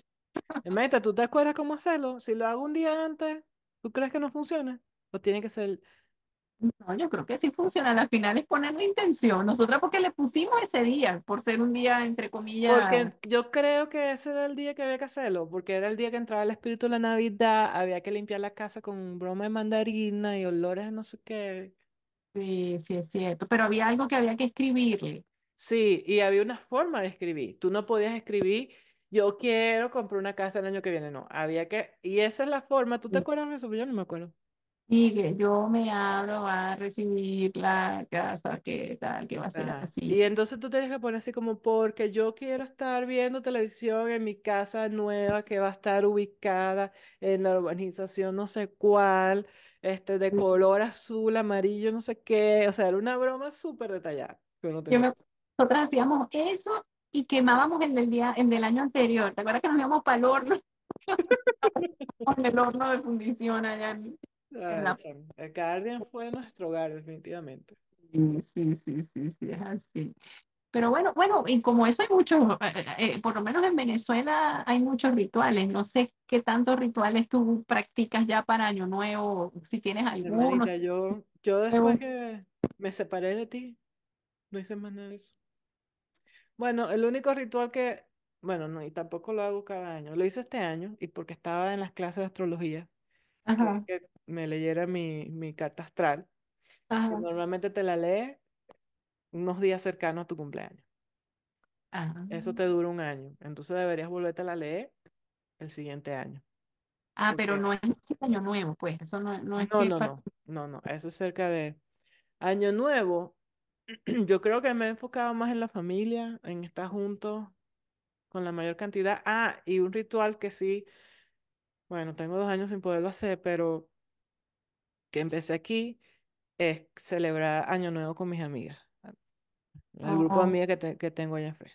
Meta, ¿tú te acuerdas cómo hacerlo? Si lo hago un día antes, ¿tú crees que no funciona? ¿O tiene que ser? No, yo creo que sí funciona. Al final es poner la intención. Nosotras porque le pusimos ese día, por ser un día, entre comillas, Porque yo creo que ese era el día que había que hacerlo, porque era el día que entraba el espíritu de la Navidad, había que limpiar la casa con broma de mandarina y olores de no sé qué. sí, sí es cierto, pero había algo que había que escribirle. Sí, y había una forma de escribir. Tú no podías escribir, yo quiero comprar una casa el año que viene, no. Había que, y esa es la forma, ¿tú te acuerdas de eso? Yo no me acuerdo. Y que yo me abro a recibir la casa que tal, que va a ser Ajá. así. Y entonces tú tienes que poner así como, porque yo quiero estar viendo televisión en mi casa nueva que va a estar ubicada en la urbanización no sé cuál, este, de color azul, amarillo, no sé qué. O sea, era una broma súper detallada que uno Yo me, nosotras hacíamos eso y quemábamos el del día, el del año anterior. ¿Te acuerdas que nos íbamos para el horno? Con el horno de fundición allá en, la... El Guardian fue nuestro hogar, definitivamente. Sí, sí, sí, sí, sí, es así. Pero bueno, bueno, y como eso hay muchos, eh, eh, por lo menos en Venezuela hay muchos rituales. No sé qué tantos rituales tú practicas ya para Año Nuevo, si tienes algunos. Hermanita, yo, yo después que me separé de ti, no hice más nada de eso. Bueno, el único ritual que, bueno, no, y tampoco lo hago cada año, lo hice este año y porque estaba en las clases de astrología, que Ajá, que me leyera mi, mi carta astral, ajá, normalmente te la lee unos días cercanos a tu cumpleaños. ajá. Eso te dura un año, entonces deberías volverte a leer el siguiente año. Ah, pero no es este Año Nuevo, pues, eso no, no es no, no, para... no, no, no, eso es cerca de Año Nuevo. Yo creo que me he enfocado más en la familia, en estar juntos con la mayor cantidad. Ah, y un ritual que sí, bueno, tengo dos años sin poderlo hacer, pero que empecé aquí es celebrar Año Nuevo con mis amigas, el grupo de amigas que, te- que tengo allá en Fe.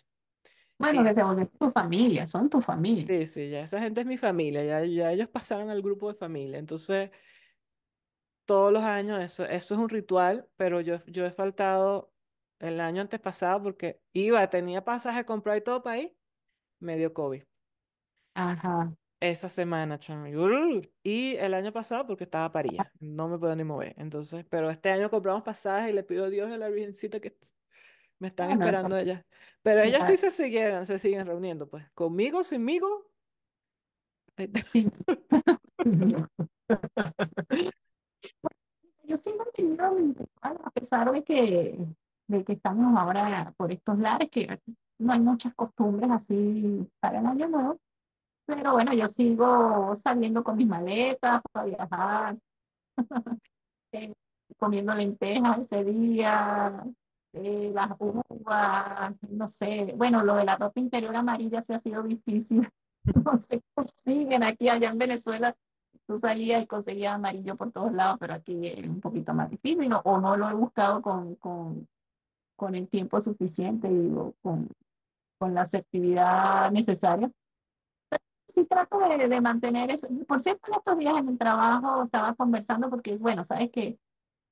bueno, Y que se volvió tu familia, son tu familia. sí, sí, ya esa gente es mi familia, ya, ya ellos pasaron al grupo de familia. Entonces, todos los años, eso, eso es un ritual, pero yo, yo he faltado el año antes pasado porque iba, tenía pasaje comprado y todo para ir, me dio COVID. Ajá. Esa semana, chamo. Y el año pasado porque estaba parida, no me puedo ni mover. Entonces, pero este año compramos pasajes y le pido a Dios a la Virgencita que me están Bueno, esperando allá. Pero ellas sí ya, se siguen, se siguen reuniendo, pues. Conmigo, sinmigo. Yo sí he tenido mi a pesar de que, de que estamos ahora por estos lares, que no hay muchas costumbres así para el año nuevo, pero bueno, yo sigo saliendo con mis maletas para viajar, eh, comiendo lentejas ese día, eh, las uvas, no sé, bueno, lo de la ropa interior amarilla se ha sido difícil, no se consiguen aquí, allá en Venezuela tú salías y conseguías amarillo por todos lados, pero aquí es un poquito más difícil, ¿no? o no lo he buscado con, con, con el tiempo suficiente, digo, con, con la asertividad necesaria. Sí trato de, de mantener eso. Por cierto, en estos días en el trabajo estaba conversando porque, bueno, sabes que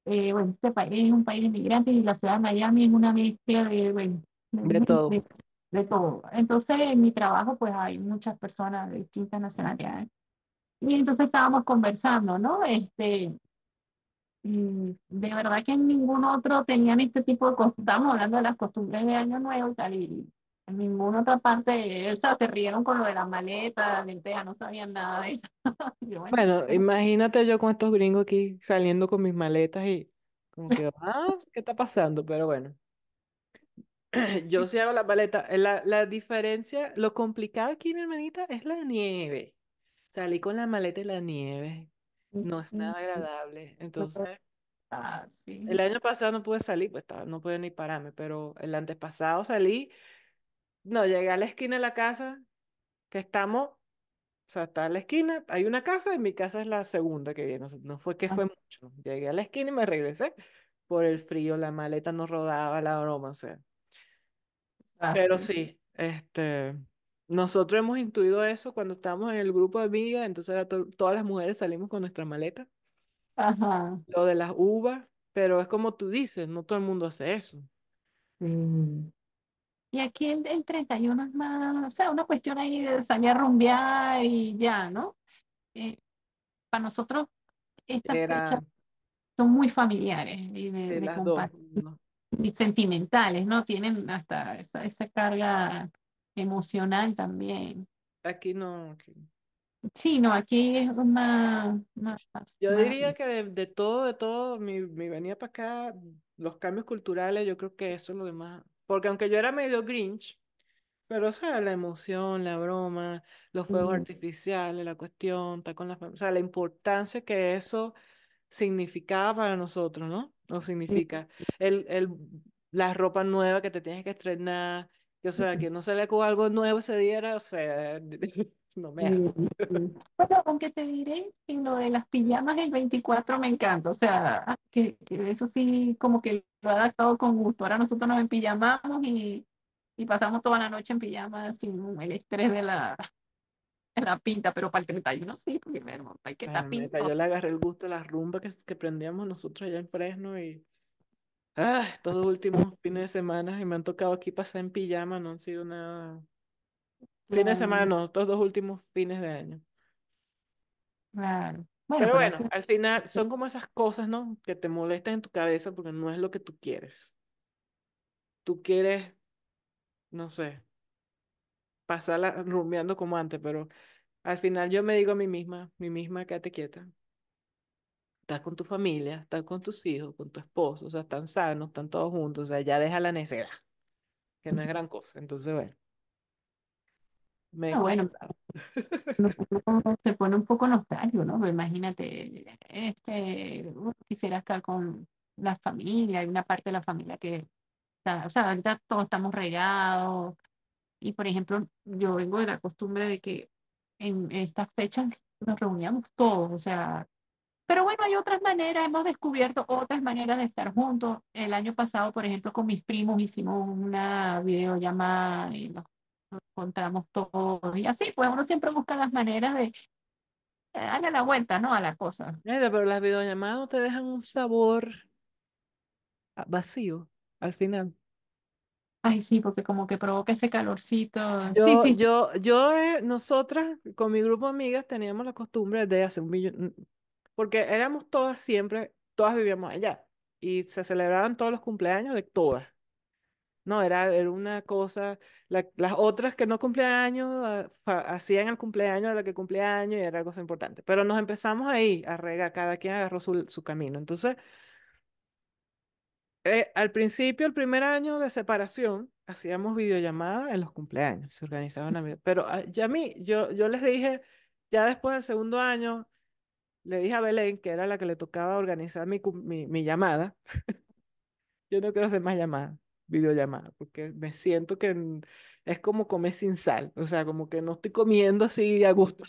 eh, bueno, este país es un país de inmigrantes y la ciudad de Miami es una mezcla de, bueno, De de, todo. de, de todo. Entonces, en mi trabajo, pues hay muchas personas de distintas nacionalidades. Y entonces estábamos conversando, ¿no? Este, y de verdad que en ningún otro tenían este tipo de cosas. Estábamos hablando de las costumbres de Año Nuevo y tal, y en ninguna otra parte, o sea, se rieron con lo de las maletas, lentejas, no sabían nada de eso. Yo, bueno, Bueno, imagínate yo con estos gringos aquí saliendo con mis maletas y como que, ah, ¿qué está pasando? Pero bueno. Yo sí hago la paleta. eh, La, la diferencia, lo complicado aquí, mi hermanita, es la nieve. Salí con la maleta y la nieve. No es nada agradable. Entonces, ah, el sí, año pasado no pude salir, pues estaba- no pude ni pararme, pero el antepasado salí. No, llegué a la esquina de la casa, que estamos, o sea, está en la esquina, hay una casa y mi casa es la segunda que viene. o sea, no fue que ah, fue mucho. Llegué a la esquina y me regresé por el frío, la maleta no rodaba, la broma, o sea. ah, Pero sí. este, nosotros hemos intuido eso cuando estábamos en el grupo de amigas, entonces era to- todas las mujeres salimos con nuestra maleta, Ajá, lo de las uvas, pero es como tú dices, no todo el mundo hace eso. sí. Y aquí el, el 31 es más, o sea, una cuestión ahí de salir a rumbear y ya, ¿no? Eh, para nosotros esta fecha Era, son muy familiares y de, de las dos. ¿no? y sentimentales, ¿no? Tienen hasta esa, esa carga emocional también. Aquí no. aquí. Sí, no, aquí es una, una- Yo diría que de, de todo, de todo, mi, mi venida para acá, los cambios culturales, yo creo que eso es lo que más. Porque aunque yo era medio Grinch, pero, o sea, la emoción, la broma, los fuegos artificiales, la cuestión, estar con la o sea, la importancia que eso significaba para nosotros, ¿no? O significa el, el, la ropa nueva que te tienes que estrenar, que, o sea, que no sale con algo nuevo ese día, era, o sea, no me hagas. Bueno, aunque te diré que lo de las pijamas el 24 me encanta, o sea, que, que eso sí como que lo he adaptado con gusto. Ahora nosotros nos empijamamos y, y pasamos toda la noche en pijamas sin el estrés de la, de la pinta, pero para el 31 sí, porque bueno, hay que estar pinto. yo le agarré el gusto a la rumba que, que prendíamos nosotros allá en Fresno y ah, estos últimos fines de semana y me han tocado aquí pasar en pijama, no han sido nada. Fines de semana no, estos dos últimos fines de año. claro. Bueno, Pero pero bueno, eso al final son como esas cosas, ¿no? Que te molestan en tu cabeza porque no es lo que tú quieres. Tú quieres, no sé, pasarla rumbeando como antes, pero al final yo me digo a mí misma, mi misma, quédate quieta. Estás con tu familia, estás con tus hijos, con tu esposo, o sea, están sanos, están todos juntos, o sea, ya deja la necedad, que no es gran cosa. Entonces, bueno, me he Ah, bueno, se pone un poco nostálgico, ¿no? Pues imagínate, este, quisiera estar con la familia, hay una parte de la familia que está, o sea, ahorita todos estamos regados y, por ejemplo, yo vengo de la costumbre de que en estas fechas nos reuníamos todos, o sea, pero bueno, hay otras maneras, hemos descubierto otras maneras de estar juntos. El año pasado, por ejemplo, con mis primos hicimos una videollamada y nos nos encontramos todos y así, pues uno siempre busca las maneras de eh, darle la vuelta, ¿no? A la cosa. Pero las videollamadas no te dejan un sabor ah, vacío al final. Ay, sí, porque como que provoca ese calorcito. Yo, sí, sí. yo, yo, eh, nosotras con mi grupo de amigas teníamos la costumbre de hacer un millón, porque éramos todas siempre, todas vivíamos allá y se celebraban todos los cumpleaños de todas. No, era, era una cosa, la- las otras que no cumplían años ah, hacían el cumpleaños de la que cumplía años y era cosa importante. Pero nos empezamos ahí a regar, cada quien agarró su, su camino. Entonces, eh, al principio, el primer año de separación, hacíamos videollamadas en los cumpleaños, se organizaba una video. Pero ah, ya a mí, yo, yo les dije, ya después del segundo año, le dije a Belén, que era la que le tocaba organizar mi, mi, mi llamada, yo no quiero hacer más llamadas, videollamadas, porque me siento que es como comer sin sal, o sea, como que no estoy comiendo así a gusto.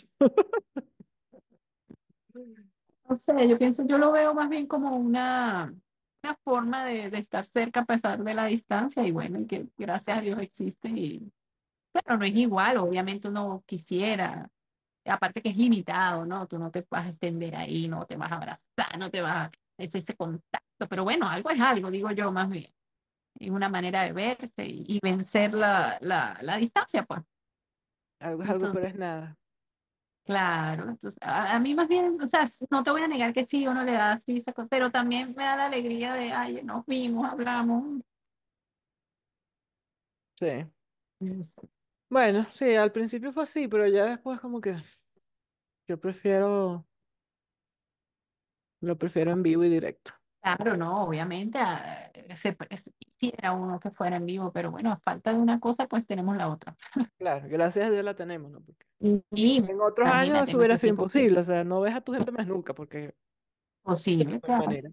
No sé, yo pienso, yo lo veo más bien como una, una forma de, de estar cerca a pesar de la distancia y bueno, y que gracias a Dios existe y bueno, no es igual, obviamente uno quisiera, aparte que es limitado, ¿no? Tú no te vas a extender ahí, no te vas a abrazar, no te vas a es ese contacto, pero bueno, algo es algo, digo yo más bien. Es una manera de verse y, y vencer la, la, la distancia, pues. Algo algo, pero Entonces, es nada. claro, entonces a, a mí más bien, o sea, no te voy a negar que sí, uno le da así, pero también me da la alegría de, ay, nos vimos, hablamos. Sí. Bueno, sí, al principio fue así, pero ya después como que yo prefiero, lo prefiero en vivo y directo. Claro, no, obviamente, ah, se, se quisiera uno que fuera en vivo, pero bueno, a falta de una cosa, pues tenemos la otra. Claro, gracias a Dios la tenemos, ¿no? Porque Y, en otros años imagínate, eso en hubiera sido tiempo imposible, o sea, no ves a tu gente más nunca, porque posible, no hay claro. manera.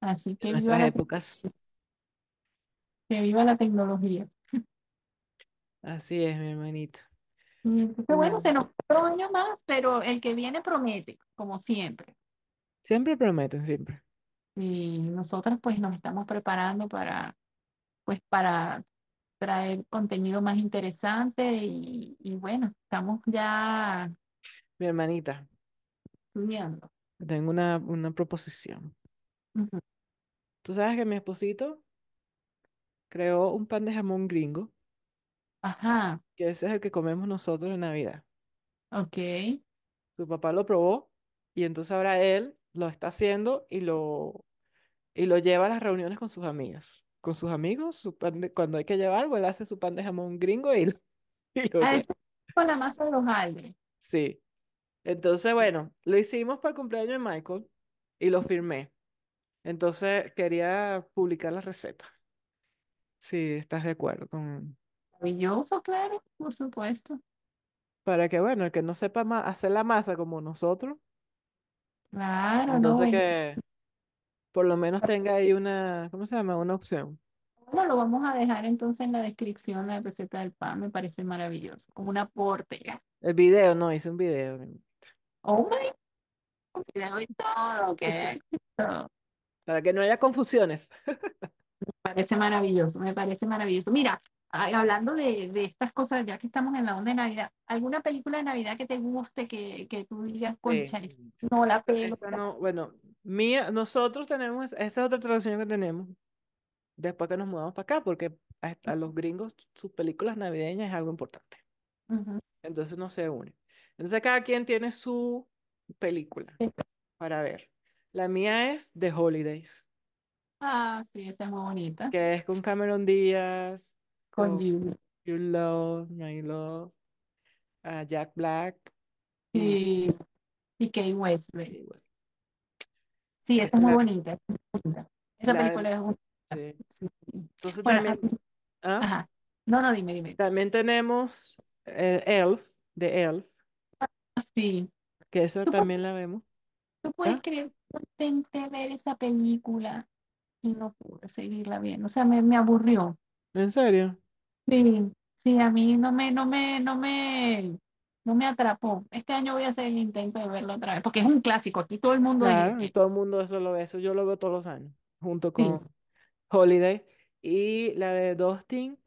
Así En que viva nuestras la, épocas, que viva la tecnología. así es, mi hermanito. Y entonces, bueno, No. se nos fue otro año más, pero el que viene promete, como siempre. Siempre prometen, siempre. Y nosotros pues nos estamos preparando para, pues, para traer contenido más interesante y, y bueno, estamos ya Mi hermanita, estudiando. tengo una, una proposición. Tú sabes que mi esposito creó un pan de jamón gringo, Ajá, que ese es el que comemos nosotros en Navidad. ok. Su papá lo probó y entonces ahora él lo está haciendo y lo, y lo lleva a las reuniones con sus amigas. Con sus amigos, su pan de- cuando hay que llevar algo, él hace su pan de jamón gringo y lo, y lo A lleva. con la masa de los aldes. Sí. Entonces, bueno, lo hicimos para el cumpleaños de Michael y lo firmé. Entonces, quería publicar la receta. Si estás de acuerdo con... Maravilloso, claro, por supuesto. Para que, bueno, el que no sepa hacer la masa como nosotros, Claro, no, entonces que por lo menos tenga ahí una, ¿cómo se llama? Una opción. bueno, lo vamos a dejar entonces en la descripción la receta del pan, me parece maravilloso, como un aporte. El video, no, hice un video. Oh my, God, video y todo, todo. Para que no haya confusiones. Me parece maravilloso, me parece maravilloso. Mira, ay, hablando de, de estas cosas, ya que estamos en la onda de Navidad, ¿alguna película de Navidad que te guste, que, que tú digas, concha, Sí. no la pelo? No, bueno, mía, nosotros tenemos, esa es otra tradición que tenemos después que nos mudamos para acá, porque a, los gringos sus películas navideñas es algo importante. Ujú. Entonces no se unen. Entonces cada quien tiene su película Sí. para ver. La mía es The Holidays, Ah, sí, esta es muy bonita. que es con Cameron Díaz, Con Julie. You Love, My Love, ah, Jack Black y, Y, Kate Wesley. Sí, esa es muy bonita. es muy bonita. Esa la película es bonita. sí. sí. Entonces Bueno, también, ¿ah? ajá. No, no, dime, dime. También tenemos eh, Elf, de Elf, Sí. que esa ¿Tú, pu- también la vemos. tú puedes ¿Ah? creer que intenté ver esa película y no pude seguirla bien? O sea, me, me aburrió. ¿En serio? Sí, sí, a mí no me, no me, no me, no me atrapó. Este año voy a hacer el intento de verlo otra vez, porque es un clásico. Aquí todo el mundo Claro, es- todo el mundo eso lo ve, eso yo lo veo todos los años, junto sí, con Holiday. Y la de Dustin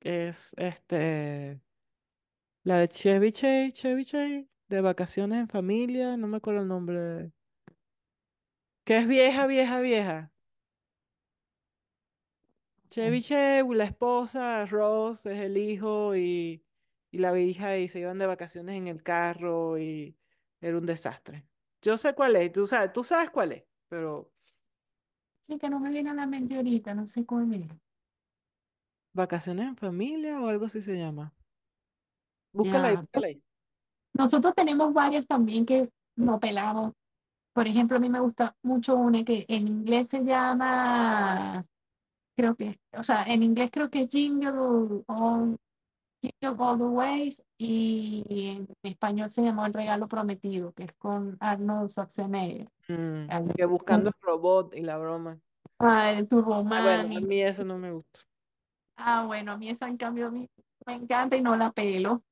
es este, la de Chevy Chase, Chevy Chase, de vacaciones en familia, no me acuerdo el nombre. Que es vieja, vieja, vieja. Chevy Chase, la esposa, Ross es el hijo y, y la hija y se iban de vacaciones en el carro y era un desastre. Yo sé cuál es, tú sabes, tú sabes cuál es, pero sí, que no me viene a la mente ahorita, no sé cuál es. vacaciones en familia o algo así se llama. Búscala ahí, Ya. búscala ahí. Nosotros tenemos varias también que no pelamos. Por ejemplo, a mí me gusta mucho una que en inglés se llama, creo que, o sea, en inglés creo que es Jingle All, Jingle All the Ways y en español se llamó El Regalo Prometido, que es con Arnold Schwarzenegger. Mm, Al- que buscando el robot y la broma. Ah, el Turbo Ah, bueno, a mí eso no me gusta. Ah, bueno, a mí esa en cambio a mí me encanta y no la pelo.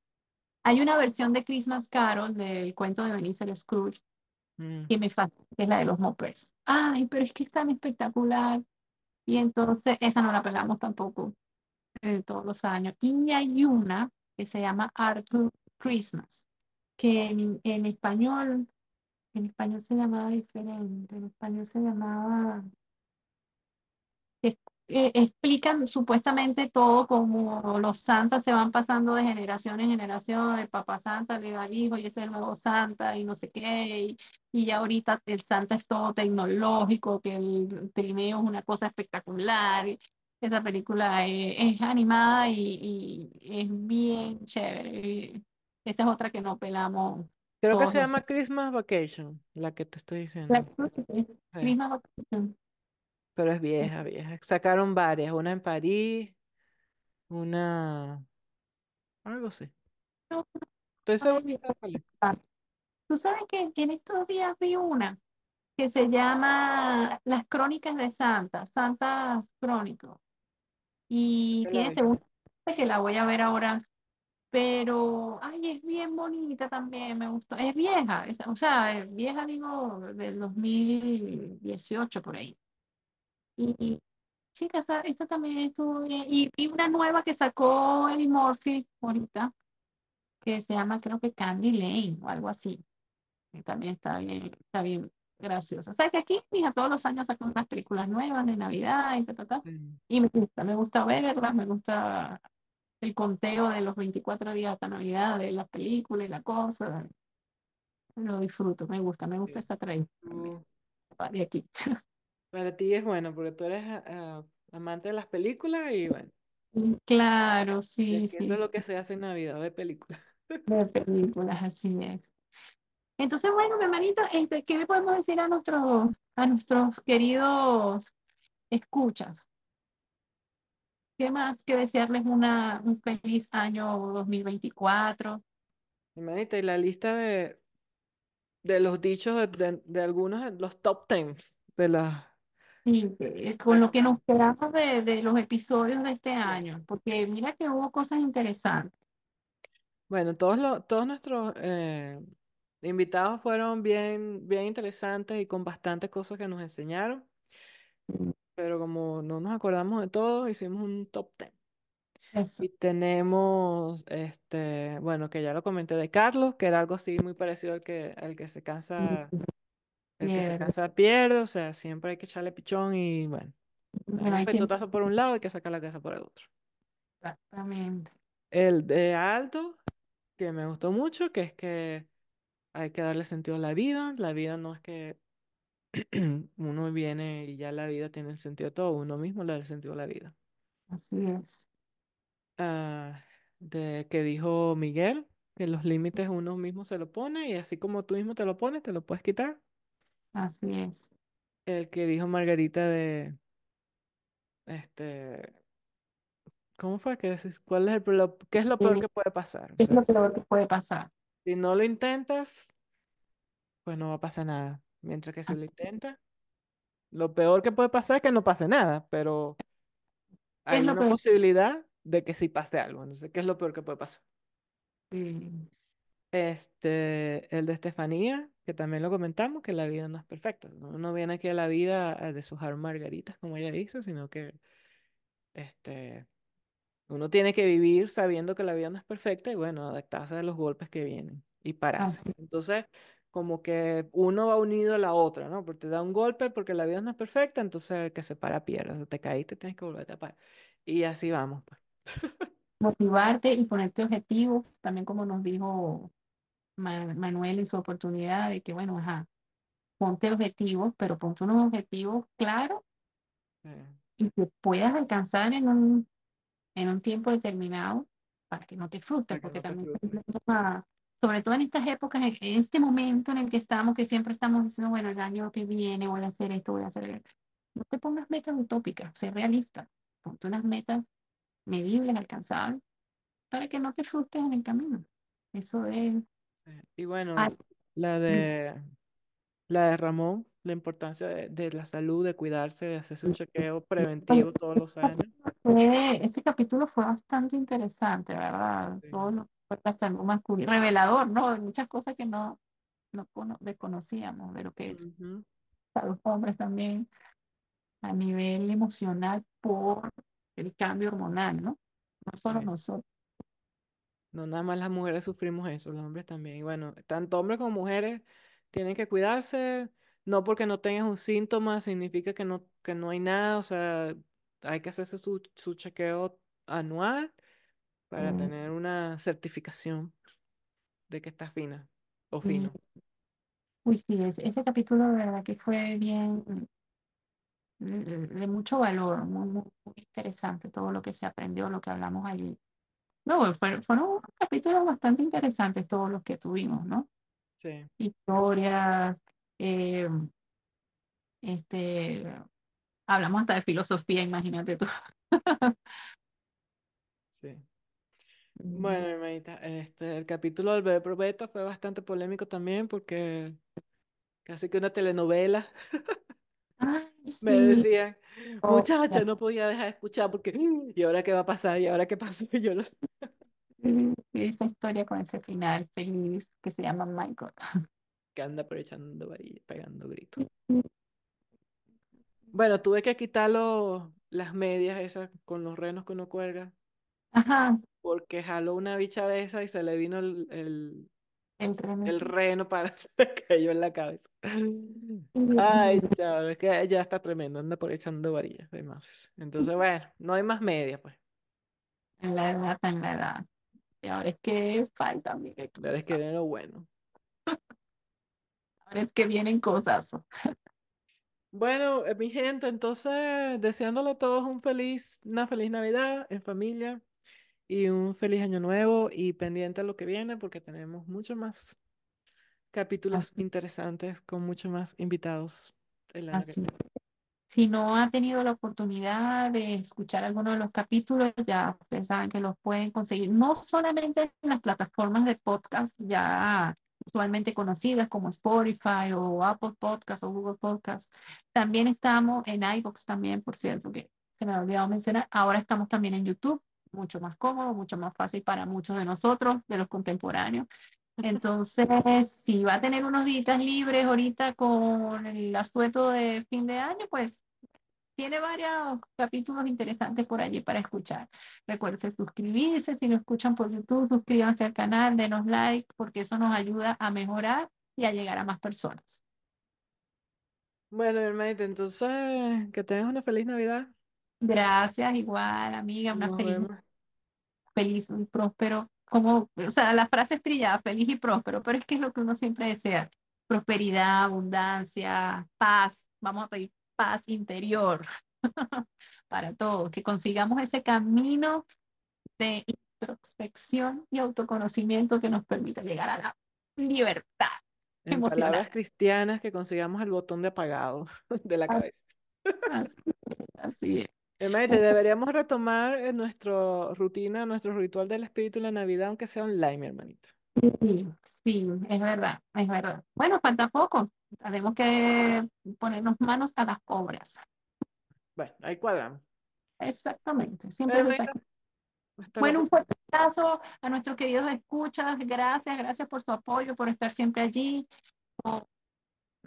Hay una versión de Christmas Carol del cuento de Ebenezer Scrooge Mm, que me fascina, que es la de los Moppers. Ay, pero es que es tan espectacular. Y entonces, esa no la pegamos tampoco eh, todos los años. Y hay una que se llama Arthur Christmas, que en, en español, en español se llamaba diferente, en español se llamaba, eh, explican supuestamente todo como los santas se van pasando de generación en generación, el papá santa le da al hijo y ese es el nuevo santa y no sé qué, y, y ya ahorita el santa es todo tecnológico, que el trineo es una cosa espectacular. Esa película es, es animada y, y es bien chévere. Esa es otra que no pelamos Creo que se llama Christmas Vacation, la que te estoy La diciendo. Sí, misma vacación. Pero es vieja, vieja. Sacaron varias, una en París, una... algo así. Estoy seguro que. Tú sabes que en estos días vi una que se llama Las Crónicas de Santa, Santas Crónicos. Y Yo la tiene vi. segunda parte que la voy a ver ahora, pero, ay, es bien bonita también, me gustó. Es vieja, es- o sea, es vieja, digo, del 2018 por ahí. Y, chica, esa, esa también estuvo bien. Y, y una nueva que sacó Eddie Murphy ahorita, que se llama, creo que Candy Lane o algo así. que también está bien, está bien graciosa. O sea que aquí, mija, todos los años sacan unas películas nuevas de Navidad y ta, ta, ta. Sí. Y me gusta, me gusta verlas, me gusta el conteo de los 24 días hasta Navidad, de las películas y la cosa. lo disfruto, me gusta, me gusta Sí. esta tradición va de aquí. para ti es bueno porque tú eres ah, amante de las películas y bueno, Claro, y sí, eso es lo que se hace en Navidad, ver películas. de películas, así es. Entonces, bueno, mi hermanito, este, ¿qué le podemos decir a nuestros, a nuestros queridos escuchas? ¿Qué más que desearles una, un feliz año 2024? Hermanita, y la lista de, de los dichos de, de- de algunos de los top tens de las... Sí, eh, con lo que nos quedamos de, de los episodios de este año, porque mira que hubo cosas interesantes. Bueno, todos, los, todos nuestros eh, invitados fueron bien, bien interesantes y con bastantes cosas que nos enseñaron, pero como no nos acordamos de todos, hicimos un top ten. Eso, Y tenemos, este, bueno, que ya lo comenté de Carlos, que era algo así muy parecido al que, al que se cansa, el que se pierde. cansa pierde, o sea, siempre hay que echarle pichón y bueno, hay un hay tiempo, pelotazo por un lado, hay que sacar la casa por el otro. exactamente. El de Aldo, que me gustó mucho, que es que hay que darle sentido a la vida, la vida no es que uno viene y ya la vida tiene el sentido de todo, uno mismo le da el sentido a la vida. Así es, ah, de que dijo Miguel, que los límites uno mismo se lo pone y así como tú mismo te lo pones, te lo puedes quitar. Así es. El que dijo Margarita de, este, ¿cómo fue? que decís? ¿Cuál es el, pe- lo- qué es lo peor que puede pasar? O ¿Qué es sea, lo peor que puede pasar? si no lo intentas, pues no va a pasar nada. Mientras que si lo intentas, lo peor que puede pasar es que no pase nada, pero ¿Qué es hay lo una peor? posibilidad de que sí pase algo. Entonces, ¿qué es lo peor que puede pasar? Eh, Este, el de Estefanía, que también lo comentamos, que la vida no es perfecta. Uno no viene aquí a la vida a deshojar margaritas, como ella dice, sino que este, uno tiene que vivir sabiendo que la vida no es perfecta y bueno, adaptarse a los golpes que vienen y pararse. así, Entonces, como que uno va unido a la otra, ¿no? Porque te da un golpe porque la vida no es perfecta, entonces el que se para pierde. O sea, te caíste, tienes que volver a parar. Y así vamos, pues. motivarte y ponerte objetivos, también como nos dijo Manuel en su oportunidad de que, bueno, ajá, ponte objetivos, pero ponte unos objetivos claros Eh, y que puedas alcanzar en un, en un tiempo determinado para que no te frustres, porque no también, sobre todo en estas épocas, en, este momento en el que estamos, que siempre estamos diciendo, bueno, el año que viene voy a hacer esto, voy a hacer esto. No te pongas metas utópicas, sé realista, ponte unas metas medibles, alcanzables, para que no te frustres en el camino. Eso es. Y bueno, algo. la de la de Ramón, la importancia de, de la salud, de cuidarse, de hacerse un chequeo Oye, preventivo todos los años. fue- ese capítulo fue bastante interesante, ¿verdad? Sí. Todo lo que fue la salud masculina, revelador, ¿no? De muchas cosas que no, no cono- desconocíamos de lo que es Ujú, para los hombres también a nivel emocional por el cambio hormonal, ¿no? No solo sí. nosotros. No nada más las mujeres sufrimos eso, los hombres también. Y bueno, tanto hombres como mujeres tienen que cuidarse. No porque no tengas un síntoma significa que no, que no hay nada. O sea, hay que hacerse su, su chequeo anual para Eh, tener una certificación de que estás fina o y, fino. uy, sí, ese, ese capítulo de verdad que fue bien, de, de mucho valor, muy, muy, muy interesante todo lo que se aprendió, lo que hablamos allí. No, fue- fueron capítulos bastante interesantes todos los que tuvimos, ¿no? Sí, Historias, eh, este, hablamos hasta de filosofía, imagínate tú. sí. Bueno, hermanita, este, el capítulo del bebé probeta fue bastante polémico también porque casi que una telenovela. Ay, Me decían, oh, muchacha, no podía dejar de escuchar porque, ¿y ahora qué va a pasar? ¿Y ahora qué pasó? Y yo sé sí, esa historia con ese final feliz que se llama Michael. qué anda por echando varilla, pegando gritos. Bueno, tuve que quitarlo las medias esas con los renos que uno cuelga Ajá, porque jaló una bicha de esa y se le vino el, el, el reno para se cayó en la cabeza. Ay, chaval, es que ya está tremendo, anda por echando varillas. Entonces, bueno, no hay más medias, pues. en la edad, en la edad. Y ahora es que falta, La verdad es que era lo bueno. Es que vienen cosas. Bueno, eh, mi gente, entonces deseándole a todos un feliz, una feliz Navidad en familia y un feliz año nuevo y pendiente a lo que viene porque tenemos mucho más capítulos Así, interesantes con mucho más invitados el así. Si no ha tenido la oportunidad de escuchar alguno de los capítulos, ya ustedes saben que los pueden conseguir no solamente en las plataformas de podcast ya usualmente conocidas como Spotify o Apple Podcast o Google Podcast. También estamos en iVoox también, por cierto, que se me ha olvidado mencionar. Ahora estamos también en YouTube, mucho más cómodo, mucho más fácil para muchos de nosotros, de los contemporáneos. Entonces, si va a tener unos días libres ahorita con el asueto de fin de año, pues tiene varios capítulos interesantes por allí para escuchar. Recuerden suscribirse, si lo escuchan por YouTube, suscríbanse al canal, denos like, porque eso nos ayuda a mejorar y a llegar a más personas. Bueno, hermanita, entonces que tengas una feliz Navidad. Gracias, igual, amiga, una Nos feliz, vemos. feliz y próspero, como, o sea, la frase estrellada, feliz y próspero, pero es que es lo que uno siempre desea, prosperidad, abundancia, paz, vamos a pedir paz interior para todos, que consigamos ese camino de introspección y autoconocimiento que nos permita llegar a la libertad En emocional. palabras cristianas, que consigamos el botón de apagado de la cabeza. Así, así es. Hermanita, deberíamos retomar en nuestra rutina, nuestro ritual del espíritu en la Navidad, aunque sea online, mi hermanito. Sí, sí, es verdad, es verdad. Bueno, falta poco. Tenemos que ponernos manos a las obras. Bueno, ahí cuadramos. Exactamente, siempre hasta la Bueno, un fuerte abrazo a nuestros queridos escuchas. Gracias, gracias por su apoyo, por estar siempre allí, por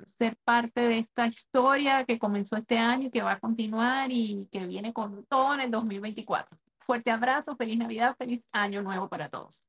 ser parte de esta historia que comenzó este año y que va a continuar y que viene con todo en el 2024. Fuerte abrazo, feliz Navidad, feliz año nuevo para todos.